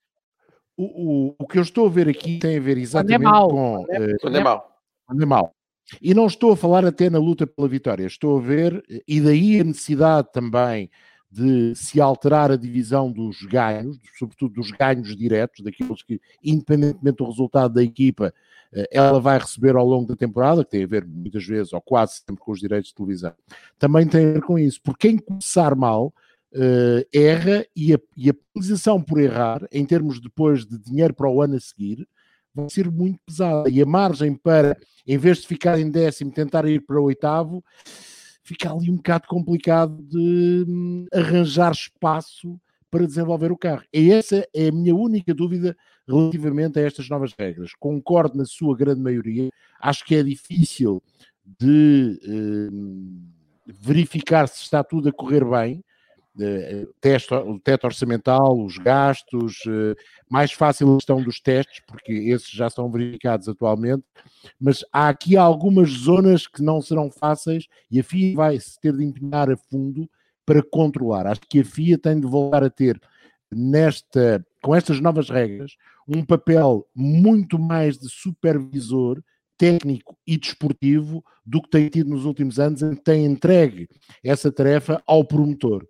O, o, o que eu estou a ver aqui tem a ver exatamente quando é mau. com. Quando é, quando é mau. Quando é mau. E não estou a falar até na luta pela vitória, estou a ver, e daí a necessidade também de se alterar a divisão dos ganhos, sobretudo dos ganhos diretos, daqueles que, independentemente do resultado da equipa, eh, ela vai receber ao longo da temporada, que tem a ver muitas vezes, ou quase sempre, com os direitos de televisão. Também tem a ver com isso, porque quem começar mal uh, erra e a, e a penalização por errar, em termos depois de dinheiro para o ano a seguir, vai ser muito pesada. E a margem para, em vez de ficar em décimo, tentar ir para o oitavo, fica ali um bocado complicado de hum, arranjar espaço para desenvolver o carro. E essa é a minha única dúvida relativamente a estas novas regras. Concordo na sua grande maioria, acho que é difícil de eh, verificar se está tudo a correr bem. O teto orçamental, os gastos, uh, mais fácil a questão dos testes, porque esses já são verificados atualmente, mas há aqui algumas zonas que não serão fáceis e a FIA vai se ter de empenhar a fundo para controlar. Acho que a FIA tem de voltar a ter nesta, com estas novas regras, um papel muito mais de supervisor técnico e desportivo do que tem tido nos últimos anos, em que tem entregue essa tarefa ao promotor.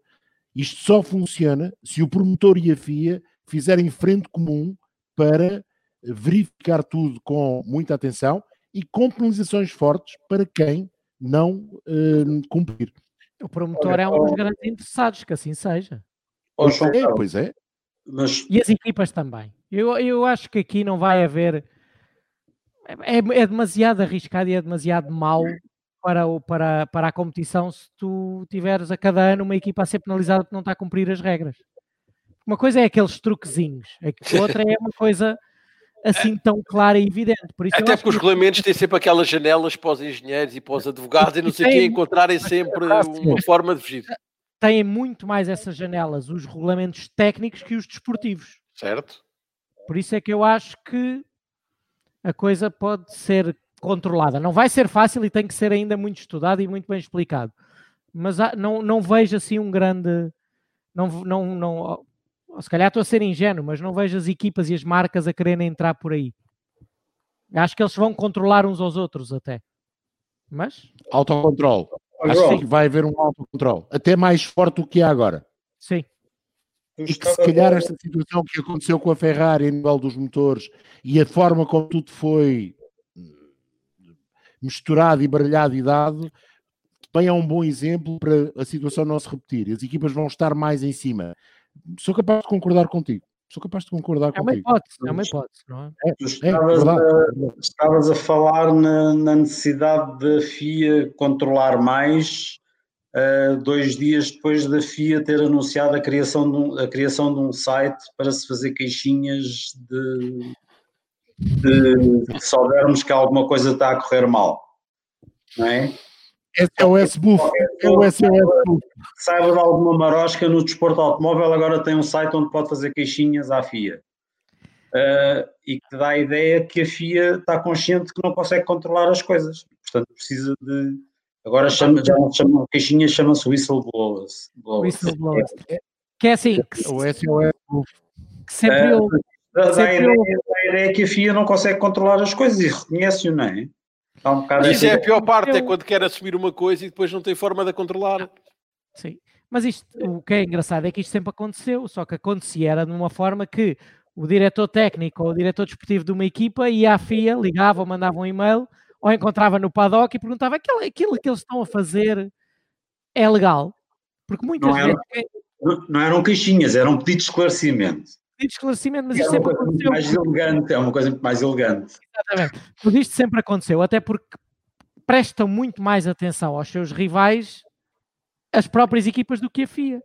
Isto só funciona se o promotor e a FIA fizerem frente comum para verificar tudo com muita atenção e com penalizações fortes para quem não uh, cumprir. O promotor Olha, é um dos grandes interessados, que assim seja. Pois é, pois é. Mas... E as equipas também. Eu, eu acho que aqui não vai haver. É, é demasiado arriscado e é demasiado mau para, o, para, para a competição se tu tiveres a cada ano uma equipa a ser penalizada por não estar a cumprir as regras. Uma coisa é aqueles truquezinhos, a outra é uma coisa assim tão clara e evidente. Por isso Até porque os regulamentos têm sempre aquelas janelas para os engenheiros e para os advogados e não sei o que encontrarem sempre uma forma de fugir. Têm muito mais essas janelas, os regulamentos técnicos, que os desportivos. Certo. Por isso é que eu acho que a coisa pode ser controlada. Não vai ser fácil e tem que ser ainda muito estudado e muito bem explicado. Mas não, não vejo assim um grande. Não, não, não, se calhar estou a ser ingênuo, mas não vejo as equipas e as marcas a quererem entrar por aí. Acho que eles vão controlar uns aos outros até. Mas. Autocontrole. Acho que vai haver um autocontrole. Até mais forte do que há agora. Sim. E que se calhar esta situação que aconteceu com a Ferrari em nível dos motores e a forma como tudo foi misturado e baralhado e dado, também é um bom exemplo para a situação não se repetir. As equipas vão estar mais em cima sou capaz de concordar contigo. Sou capaz de concordar é uma contigo. Hipótese, é uma hipótese, não é? é, tu estavas, é a, estavas a falar na, na, necessidade da FIA controlar mais uh, dois dias depois da FIA ter anunciado a criação, de um, a criação de um site para se fazer queixinhas de, de, soubermos que alguma coisa está a correr mal. Não é? SOS Buff. É o SOS Buff. Saiba de alguma marosca no desporto automóvel, agora tem um site onde pode fazer queixinhas à FIA. Uh, e que dá a ideia que a FIA está consciente que não consegue controlar as coisas. Portanto, precisa de. Agora chama, já não chama queixinhas, chama-se whistleblowers. Whistleblowers. Que é assim. Que, o SOS Buff. Que sempre uh, dá, dá, a ideia, a ideia que a FIA não consegue controlar as coisas e reconhece-o, não é? Um Isso é a pior parte, é quando quer assumir uma coisa e depois não tem forma de a controlar. Sim, mas isto, o que é engraçado é que isto sempre aconteceu, só que acontecia era de uma forma que o diretor técnico ou o diretor desportivo de uma equipa ia à FIA, ligava ou mandava um e-mail ou encontrava no paddock e perguntava aquilo, aquilo que eles estão a fazer é legal? Porque muitas não vezes. Eram, não eram queixinhas, eram pedidos de esclarecimento. Pedido de esclarecimento, mas é isto sempre aconteceu. mais elegante, é uma coisa muito mais elegante. Exatamente. Mas isto sempre aconteceu, até porque prestam muito mais atenção aos seus rivais as próprias equipas do que a FIA.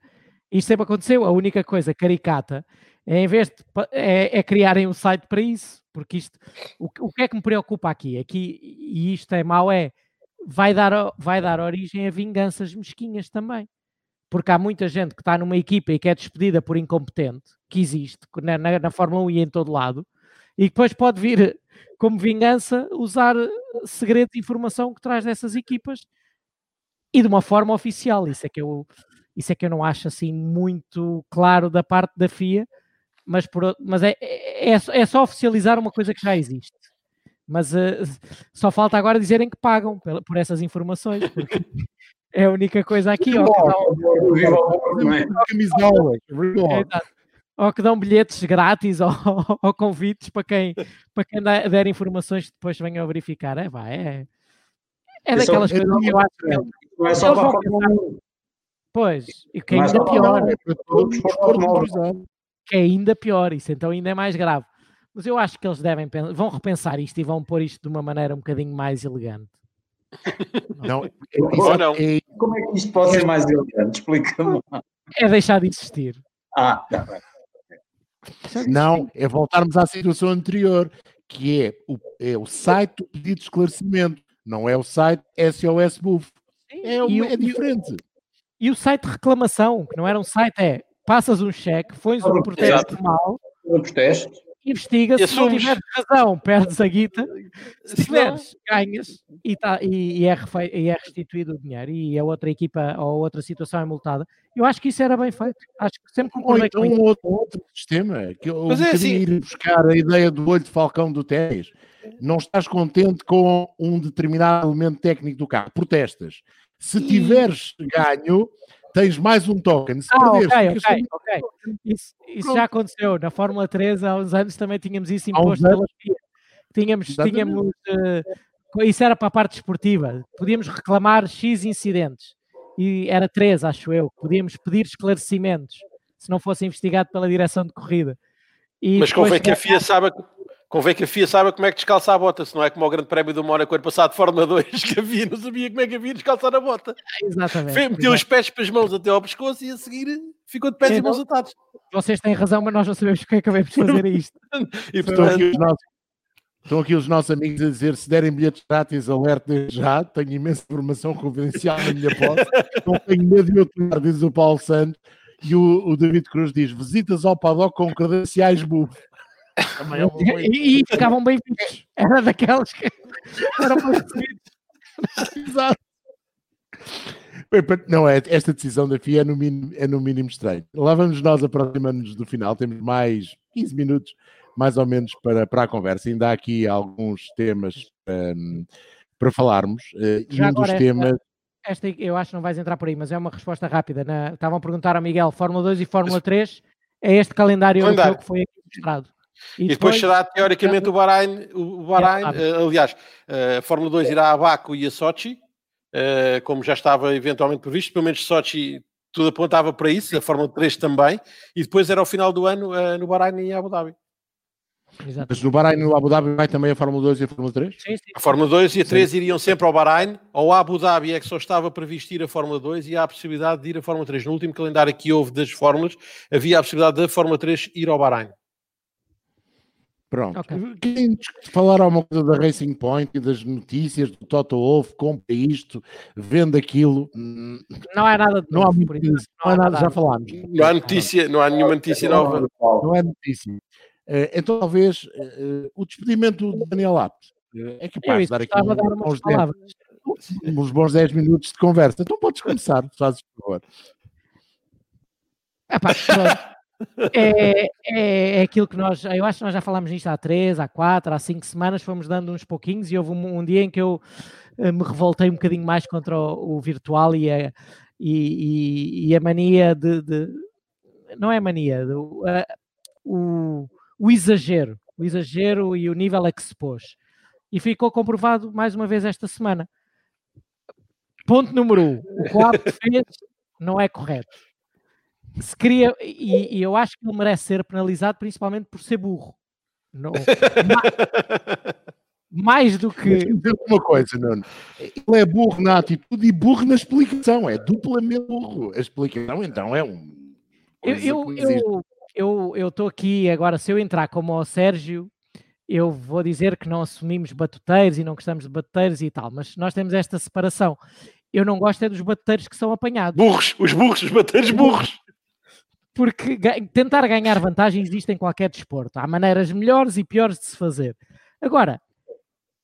Isto sempre aconteceu. A única coisa caricata é, em vez de é, é criarem um site para isso, porque isto, o, o que é que me preocupa aqui? Aqui, e isto é mau, é vai dar, vai dar origem a vinganças mesquinhas também. Porque há muita gente que está numa equipa e que é despedida por incompetente, que existe na, na, na Fórmula 1 e em todo lado, e depois pode vir como vingança usar segredo de informação que traz dessas equipas e de uma forma oficial. Isso é que eu, isso é que eu não acho assim muito claro da parte da FIA, mas, por, mas é, é, é só oficializar uma coisa que já existe. Mas uh, só falta agora dizerem que pagam por, por essas informações, porque é a única coisa aqui. Ó, ou que dão bilhetes grátis ou, ou, convites para quem, para quem der informações que depois venham a verificar. É, vai, é, é daquelas coisas que eu acho que não é só para Pois, e que é ainda pior. Que é ainda pior, isso então ainda é mais grave. Mas eu acho que eles devem vão repensar isto e vão pôr isto de uma maneira um bocadinho mais elegante. Não, Ou não. É, Como é que isto pode ser mais elegante? Explica-me. É deixar de existir. Ah, tá bem. Não, é voltarmos à situação anterior, que é o, é o site do pedido de esclarecimento, não é o site SOS Buff. É, é diferente. E o site de reclamação, que não era um site, é passas um cheque, pões um protesto mal. Um protesto investiga, se não tiveres razão, perdes a guita, se tiveres, ganhas e, tá, e, e, é refe... e, é restituído o dinheiro e a outra equipa ou outra situação é multada. Eu acho que isso era bem feito. Acho que sempre concordei então, com um outro, outro sistema, que eu Mas é assim... ir buscar a ideia do olho de falcão do ténis. Não estás contente com um determinado elemento técnico do carro, protestas. Se tiveres ganho, tens mais um token. Se ah, perderes, ok, ok, ok. Isso, isso já aconteceu. Na Fórmula 3, há uns anos também tínhamos isso imposto pela FIA. Tínhamos, tínhamos uh, isso era para a parte esportiva. Podíamos reclamar X incidentes. E era três, acho eu. Podíamos pedir esclarecimentos se não fosse investigado pela direção de corrida. E Mas convém que a FIA saiba Convém que a FIA saiba como é que descalça a bota, se não é como o Grande Prémio do Mónaco ano passado de Fórmula 2, que a FIA não sabia como é que havia descalçar a bota. Exatamente. Fê, meteu os pés para as mãos até ao pescoço e a seguir ficou de pés e mãos atados. Vocês têm razão, mas nós não sabemos o que é que acabamos de fazer isto. e, portanto, estão, aqui os nossos, estão aqui os nossos amigos a dizer: se derem bilhetes grátis, alerta já. Tenho imensa informação confidencial na minha posse. não tenho medo de outro diz o Paulo Santos. E o, o David Cruz diz: visitas ao paddock com credenciais É e, e, ficavam bem vistos. Era daquelas que eram bem Exato. Não, é, esta decisão da FIA é no, mínimo, é no mínimo estranho. Lá vamos nós aproximando-nos do final, temos mais 15 minutos, mais ou menos, para, para a conversa. Ainda há aqui alguns temas um, para falarmos. Uh, e um dos temas. Esta, eu acho que não vais entrar por aí, mas é uma resposta rápida. Na, estavam a perguntar a Miguel: Fórmula 2 e Fórmula 3 é este calendário que foi aqui mostrado. E, e depois, depois, será teoricamente o Bahrein, o Bahrein é, uh, aliás, uh, a Fórmula 2 irá a Baku e a Sochi, uh, como já estava eventualmente previsto, pelo menos Sochi tudo apontava para isso, a Fórmula 3 também, e depois era ao final do ano no Bahrein e Abu Dhabi. Exato. Mas no Bahrein e no Abu Dhabi vai também a Fórmula 2 e a Fórmula 3? Sim, sim. A Fórmula 2 e a 3 sim. iriam sempre ao Bahrein, ao Abu Dhabi é que só estava previsto ir a Fórmula 2 e há a possibilidade de ir a Fórmula 3. No último calendário que houve das Fórmulas, havia a possibilidade da Fórmula 3 ir ao Bahrein. Pronto. Okay. Quem falar alguma coisa da Racing Point e das notícias do Toto Wolff, compra isto, vende aquilo. Hum, não há nada de não há muito isso, não, há nada, já falámos. Não há notícia, não há nenhuma notícia nova. Não há notícia. Eh, então, talvez uh, o despedimento do Daniel uh, é capaz de dar aqui um, dar uns, 10, uns bons 10 minutos de conversa. Então podes começar, fazes por favor. Epá, é, é, é, aquilo que nós, eu acho que nós já falámos nisto há três, há quatro, há cinco semanas, fomos dando uns pouquinhos e houve um, um dia em que eu uh, me revoltei um bocadinho mais contra o, o virtual e a, e, e, e, a mania de, de, não é mania, de, uh, o, o exagero, o exagero e o nível a que se pôs. E ficou comprovado mais uma vez esta semana. Ponto número um: o que o fez não é correto. Se queria, e, e, eu acho que ele merece ser penalizado principalmente por ser burro. Não, mais do que. dizer uma coisa, Nuno. Ele é burro na atitude e burro na explicação. É duplamente burro. A explicação, então, é um. Eu estou eu, eu, eu aqui agora, se eu entrar como o Sérgio, eu vou dizer que não assumimos batuteiros e não gostamos de batuteiros e tal, mas nós temos esta separação. Eu não gosto é dos batuteiros que são apanhados. Burros, os burros, os batuteiros burros. Porque tentar ganhar vantagem existe em qualquer desporto. Há maneiras melhores e piores de se fazer. Agora,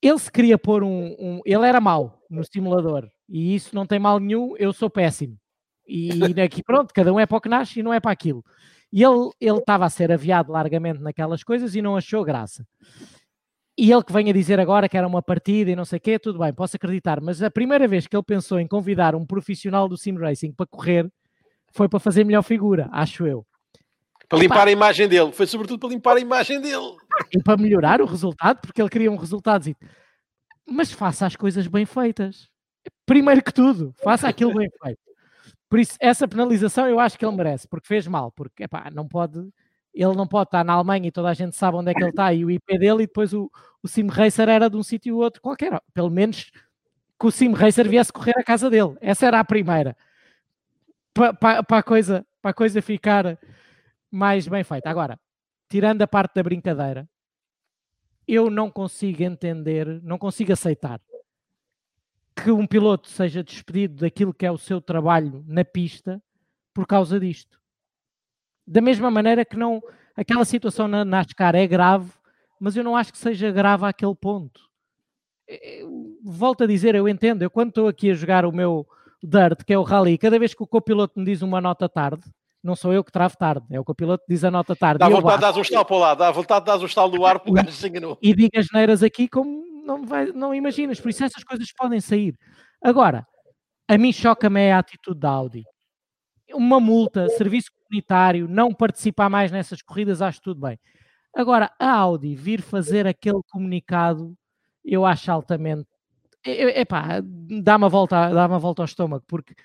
ele se queria pôr um, um, Ele era mau no simulador e isso não tem mal nenhum, eu sou péssimo. E aqui pronto, cada um é para o que nasce e não é para aquilo. E ele estava a ser aviado largamente naquelas coisas e não achou graça. E ele que vem a dizer agora que era uma partida e não sei o quê, tudo bem, posso acreditar, mas a primeira vez que ele pensou em convidar um profissional do sim racing para correr foi para fazer melhor figura, acho eu. Para limpar a imagem dele. Foi sobretudo para limpar a imagem dele. E para melhorar o resultado, porque ele queria um resultado. Mas faça as coisas bem feitas. Primeiro que tudo, faça aquilo bem feito. Por isso, essa penalização eu acho que ele merece, porque fez mal. Porque, epá, não pode... Ele não pode estar na Alemanha e toda a gente sabe onde é que ele está e o IP dele e depois o, o Sim Racer era de um sítio ou outro qualquer. Pelo menos que o Sim Racer viesse correr à casa dele. Essa era a primeira. Para pa, pa a, coisa, coisa ficar mais bem feita. Agora, tirando a parte da brincadeira, eu não consigo entender, não consigo aceitar que um piloto seja despedido daquilo que é o seu trabalho na pista por causa disto. Da mesma maneira que não aquela situação na NASCAR é grave, mas eu não acho que seja grave àquele ponto. Eu, volto a dizer, eu entendo, eu quando estou aqui a jogar o meu Dirt, que é o Rally, cada vez que o copiloto me diz uma nota tarde, não sou eu que travo tarde, é o que o piloto diz a nota tarde. Dá vontade de dar um estalo para o lado, dá vontade de dar um estalo no ar para o gajo se enganou. E diga as neiras aqui como não, vai, não imaginas, por isso essas coisas podem sair. Agora, a mim choca-me a atitude da Audi. Uma multa, serviço comunitário, não participar mais nessas corridas, acho tudo bem. Agora, a Audi vir fazer aquele comunicado, eu acho altamente. Epá, dá uma volta, dá uma volta ao estômago, porque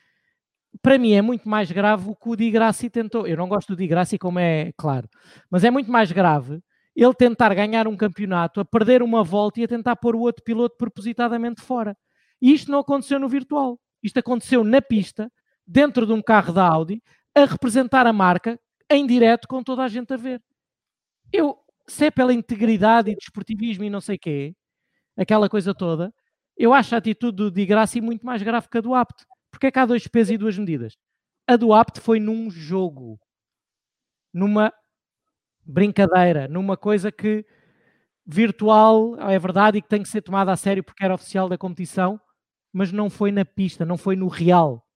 para mim é muito mais grave o que o Di Grassi tentou. Eu não gosto do Di Grassi, como é claro, mas é muito mais grave ele tentar ganhar um campeonato, a perder uma volta e a tentar pôr o outro piloto propositadamente fora. E isto não aconteceu no virtual. Isto aconteceu na pista, dentro de um carro da Audi, a representar a marca em direto com toda a gente a ver. Eu, se é pela integridade e desportivismo e não sei quê, aquela coisa toda, eu acho a atitude do Di Grassi muito mais grave que a do Apt. Porque é que há dois pesos e duas medidas? A do Apt foi num jogo, numa brincadeira, numa coisa que virtual é verdade e que tem que ser tomada a sério porque era oficial da competição, mas não foi na pista, não foi no real.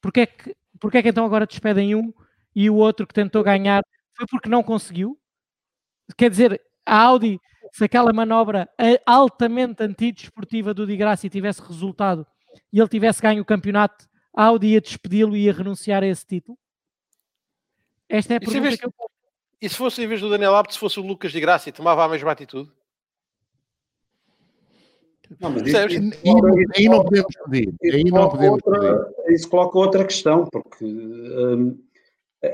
Porquê é que, é que então agora despedem um e o outro que tentou ganhar foi porque não conseguiu? Quer dizer, a Audi, se aquela manobra altamente antidesportiva do Di Grassi tivesse resultado e ele tivesse ganho o campeonato, a Audi ia despedi-lo e ia renunciar a esse título? Esta é a pergunta que eu e se fosse, em vez do Daniel Abt, se fosse o Lucas de Graça e tomava a mesma atitude? Não, mas isso, aí, não podemos pedir. Aí não podemos outra, pedir. Isso coloca outra questão, porque um,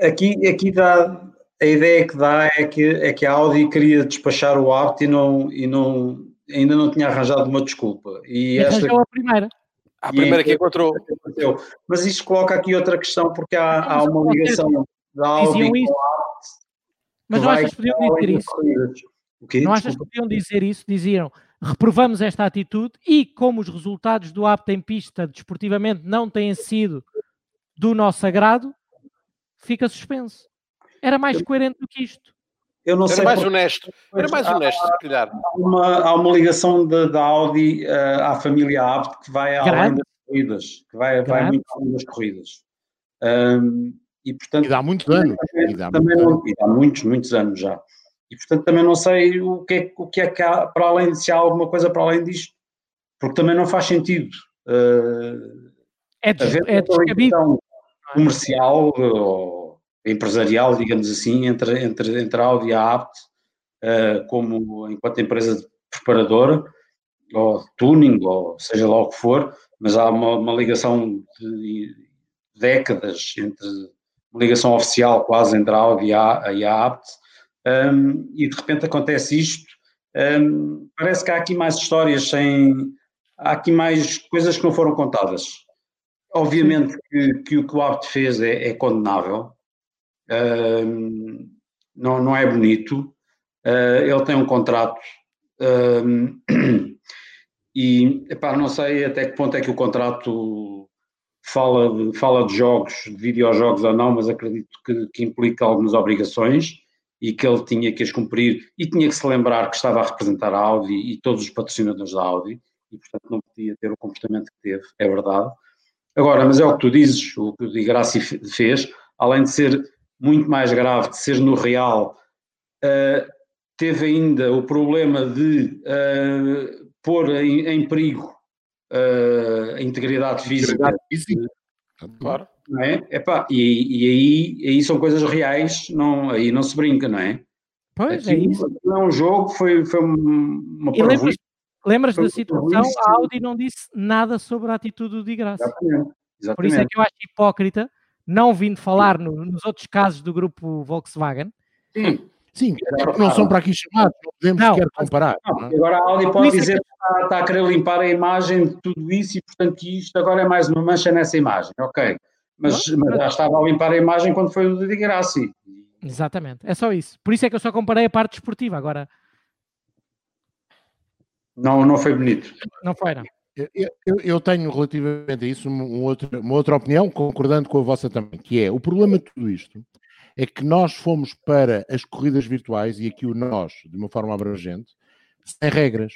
aqui, aqui dá, a ideia que dá é que, é que a Audi queria despachar o Abt e, não, e não, ainda não tinha arranjado uma desculpa. E, e esta, a primeira. A primeira que encontrou. Mas isto coloca aqui outra questão, porque há, há uma ligação da Audi com a mas não achas que podiam dizer isso? Não achas que podiam dizer isso? Diziam, reprovamos esta atitude e como os resultados do apto em pista desportivamente não têm sido do nosso agrado, fica suspenso. Era mais coerente do que isto. Eu não Era sei mais porque... honesto. Era mais há, honesto, se calhar. Há uma, há uma ligação da Audi uh, à família Abt que vai Grande. além das corridas, que vai, vai muito além das corridas. Um, e, portanto, e dá muitos anos. E dá, também muito não, e dá muitos, muitos anos já. E, portanto, também não sei o que é, o que, é que há para além, se há alguma coisa para além disto. Porque também não faz sentido. Uh, é, des, é descabido. Comercial ou, empresarial, digamos assim, entre, entre, entre a Audi e a Apt, uh, como enquanto empresa preparadora, ou tuning, ou seja lá o que for, mas há uma, uma ligação de décadas entre uma ligação oficial quase entre a Audi e a, e a Apt, um, e de repente acontece isto. Um, parece que há aqui mais histórias sem. Há aqui mais coisas que não foram contadas. Obviamente que, que o que o Apt fez é, é condenável, um, não, não é bonito. Uh, ele tem um contrato e epá, não sei até que ponto é que o contrato fala de, fala de jogos, de videojogos ou não, mas acredito que, que implica algumas obrigações e que ele tinha que as cumprir e tinha que se lembrar que estava a representar a Audi e todos os patrocinadores da Audi e portanto não podia ter o comportamento que teve, é verdade. Agora, mas é o que tu dizes, o que o Di Grassi fez, além de ser muito mais grave, de ser no real, uh, teve ainda o problema de uh, pôr em, em perigo uh, a integridade física. Claro. Não é? Epá, e, e aí, aí são coisas reais, não, aí não se brinca, não é? Pois, Aqui, é isso. Não é um jogo, foi, foi uma e lembras, lembras da situação? A Audi não disse nada sobre a atitude do Di Graça. Exatamente, exatamente. Por isso é que eu acho hipócrita não vindo falar no, nos outros casos do grupo Volkswagen. Sim. Sim, é não são para aqui chamados, não podemos não, sequer comparar. Não, não. Agora a Audi pode dizer que está, está, a querer limpar a imagem de tudo isso e, portanto, que isto agora é mais uma mancha nessa imagem, ok. Mas, mas já estava a limpar a imagem quando foi o de Grassi. Exatamente, é só isso. Por isso é que eu só comparei a parte desportiva. Agora. Não, não foi bonito. Não foi, não. Eu, eu, tenho relativamente a isso um outro, uma outra opinião, concordando com a vossa também, que é o problema de tudo isto é que nós fomos para as corridas virtuais, e aqui o nós, de uma forma abrangente, sem regras.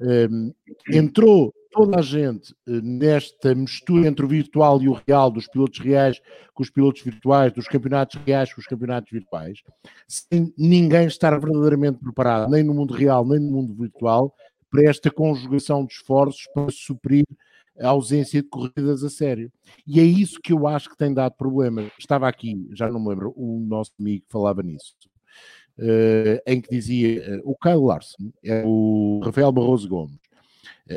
Um, entrou toda a gente uh, nesta mistura entre o virtual e o real, dos pilotos reais com os pilotos virtuais, dos campeonatos reais com os campeonatos virtuais, sem ninguém estar verdadeiramente preparado, nem no mundo real, nem no mundo virtual, para esta conjugação de esforços para suprir a ausência de corridas a sério. E é isso que eu acho que tem dado problema. Estava aqui, já não me lembro, o nosso amigo falava nisso, uh, em que dizia uh, o Kyle Larson, é o Rafael Barroso Gomes.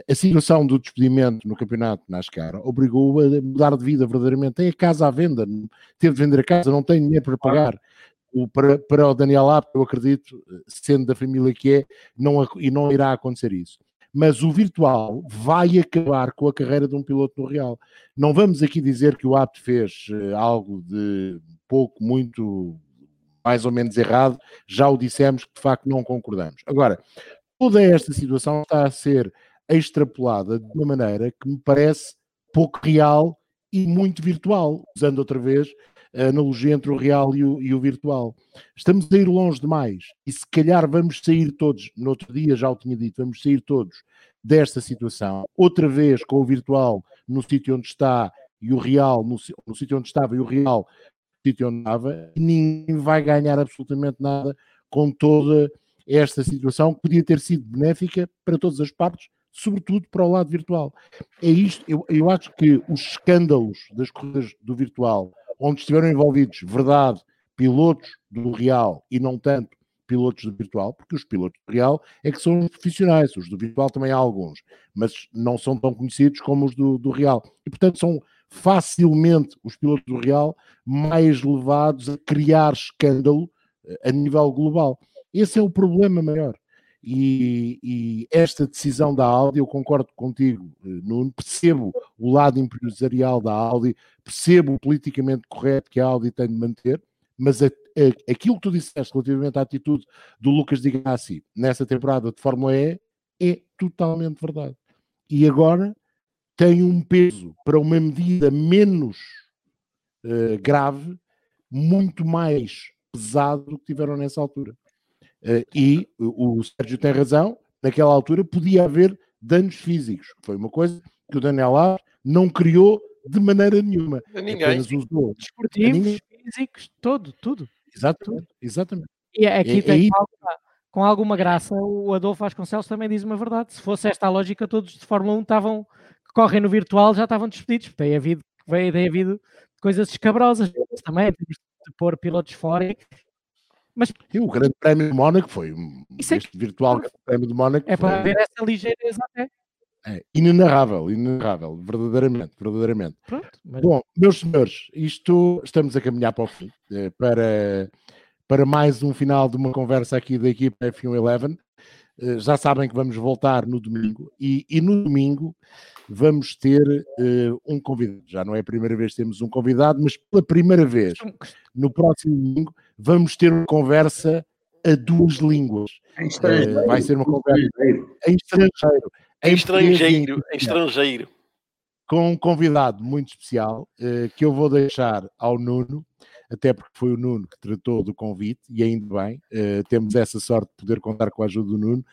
A situação do despedimento no campeonato NASCAR obrigou a mudar de vida verdadeiramente. Tem a casa à venda, teve de vender a casa, não tem dinheiro para pagar. O, para, para o Daniel App, eu acredito, sendo da família que é, não, e não irá acontecer isso mas o virtual vai acabar com a carreira de um piloto no real. Não vamos aqui dizer que o Apt fez uh, algo de pouco, muito, mais ou menos errado, já o dissemos que de facto não concordamos. Agora, toda esta situação está a ser extrapolada de uma maneira que me parece pouco real e muito virtual, usando outra vez analogia entre o real e o, e o, virtual. Estamos a ir longe demais e se calhar vamos sair todos, no outro dia já o tinha dito, vamos sair todos desta situação, outra vez com o virtual no sítio onde está e o real no, no sítio onde estava e o real no sítio onde estava, ninguém vai ganhar absolutamente nada com toda esta situação que podia ter sido benéfica para todas as partes, sobretudo para o lado virtual. É isto, eu, eu acho que os escândalos das corridas do virtual onde estiveram envolvidos, verdade, pilotos do real e não tanto pilotos do virtual, porque os pilotos do real é que são profissionais, os do virtual também há alguns, mas não são tão conhecidos como os do, do real. E portanto são facilmente os pilotos do real mais levados a criar escândalo eh, a nível global. Esse é o problema maior. E, e, esta decisão da Audi, eu concordo contigo, eh, Nuno, percebo o lado empresarial da Audi, percebo o politicamente correto que a Audi tem de manter, mas a, a, aquilo que tu disseste relativamente à atitude do Lucas Di Grassi nessa temporada de Fórmula E é totalmente verdade. E agora tem um peso para uma medida menos uh, grave, muito mais pesado do que tiveram nessa altura. Uh, e o Sérgio tem razão, naquela altura podia haver danos físicos. Foi uma coisa que o Daniel Alves não criou de maneira nenhuma. A ninguém. Apenas usou. Desportivos, ninguém. físicos, tudo, tudo. Exatamente, exatamente. E aqui é, tem é alguma, com alguma graça, o Adolfo Vasconcelos também diz uma verdade. Se fosse esta a lógica, todos de Fórmula 1 estavam, que correm no virtual já estavam despedidos. Tem havido, tem havido coisas escabrosas também. de pôr pilotos fora. Mas e o Grande Prémio de Mónaco foi Isso é este virtual Grande Prémio de Mónaco. É para ver essa ligeireza até. É, inenarrável, inenarrável, verdadeiramente, verdadeiramente. Pronto, mas... Bom, meus senhores, isto estamos a caminhar para o fim, eh, para, para mais um final de uma conversa aqui da equipa F1 Eleven. Eh, já sabem que vamos voltar no domingo e, e no domingo vamos ter uh, um convidado. Já não é a primeira vez que temos um convidado, mas pela primeira vez no próximo domingo vamos ter uma conversa a duas línguas. Uh, vai ser uma conversa em estrangeiro. Em estrangeiro, em estrangeiro. Com um convidado muito especial uh, que eu vou deixar ao Nuno até porque foi o Nuno que tratou do convite, e ainda bem, uh, temos essa sorte de poder contar com a ajuda do Nuno.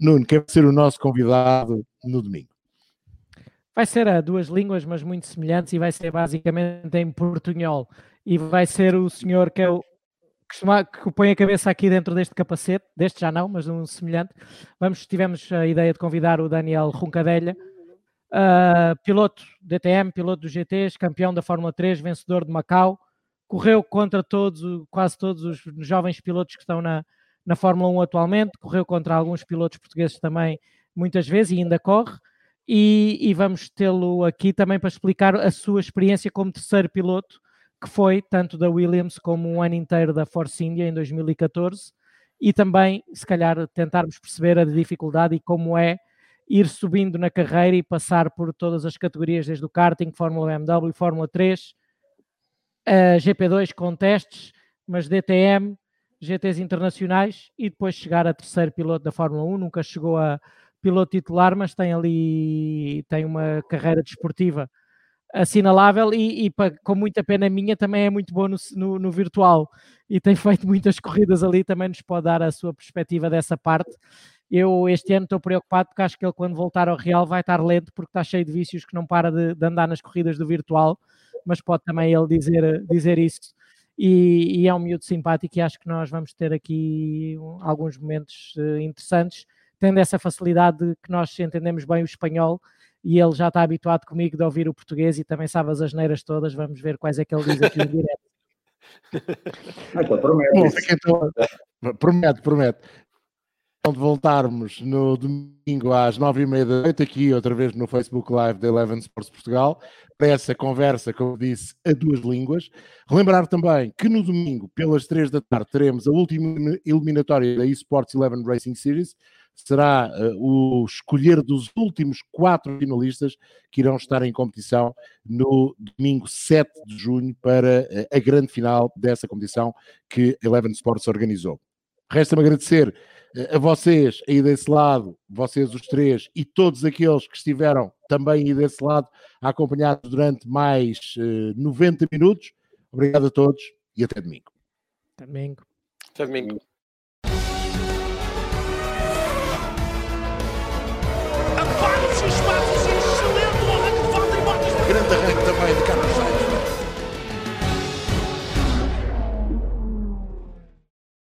Nuno, quer ser o nosso convidado no domingo? Vai ser a duas línguas, mas muito semelhantes, e vai ser basicamente em portunhol. E vai ser o senhor que é o, que põe a cabeça aqui dentro deste capacete, deste já não, mas um semelhante. Vamos, tivemos a ideia de convidar o Daniel Runcadelha, uh, piloto DTM, piloto dos GTs, campeão da Fórmula 3, vencedor de Macau, correu contra todos, quase todos os jovens pilotos que estão na, na Fórmula 1 atualmente, correu contra alguns pilotos portugueses também muitas vezes e ainda corre. E, e vamos tê-lo aqui também para explicar a sua experiência como terceiro piloto, que foi tanto da Williams como um ano inteiro da Force India em 2014, e também, se calhar, tentarmos perceber a dificuldade e como é ir subindo na carreira e passar por todas as categorias, desde o karting, Fórmula BMW, Fórmula 3, a GP2 com testes, mas DTM, GTs internacionais e depois chegar a terceiro piloto da Fórmula 1. Nunca chegou a piloto titular, mas tem ali tem uma carreira desportiva assinalável e, e com muita pena minha também é muito bom no, no, no, virtual e tem feito muitas corridas ali, também nos pode dar a sua perspectiva dessa parte. Eu este ano estou preocupado porque acho que ele quando voltar ao Real vai estar lento porque está cheio de vícios que não para de, de andar nas corridas do virtual mas pode também ele dizer, dizer isso. E, e, é um miúdo simpático e acho que nós vamos ter aqui alguns momentos uh, interessantes, tendo essa facilidade de que nós entendemos bem o espanhol e ele já está habituado comigo de ouvir o português e também sabe as asneiras todas, vamos ver quais é que ele diz aqui em direto. Então, promete. Então, promete, promete de voltarmos no domingo às nove e meia da noite, aqui outra vez no Facebook Live da Eleven Sports Portugal, para essa conversa, como disse, a duas línguas. Relembrar também que no domingo, pelas três da tarde, teremos a última eliminatória da eSports Eleven Racing Series. Será uh, o escolher dos últimos quatro finalistas que irão estar em competição no domingo 7 de junho para uh, a grande final dessa competição que Eleven Sports organizou. Resta-me agradecer a vocês aí desse lado, vocês os três e todos aqueles que estiveram também aí desse lado a acompanhar durante mais uh, eh, 90 minutos. Obrigado a todos e até domingo. Até domingo. Até domingo. americano.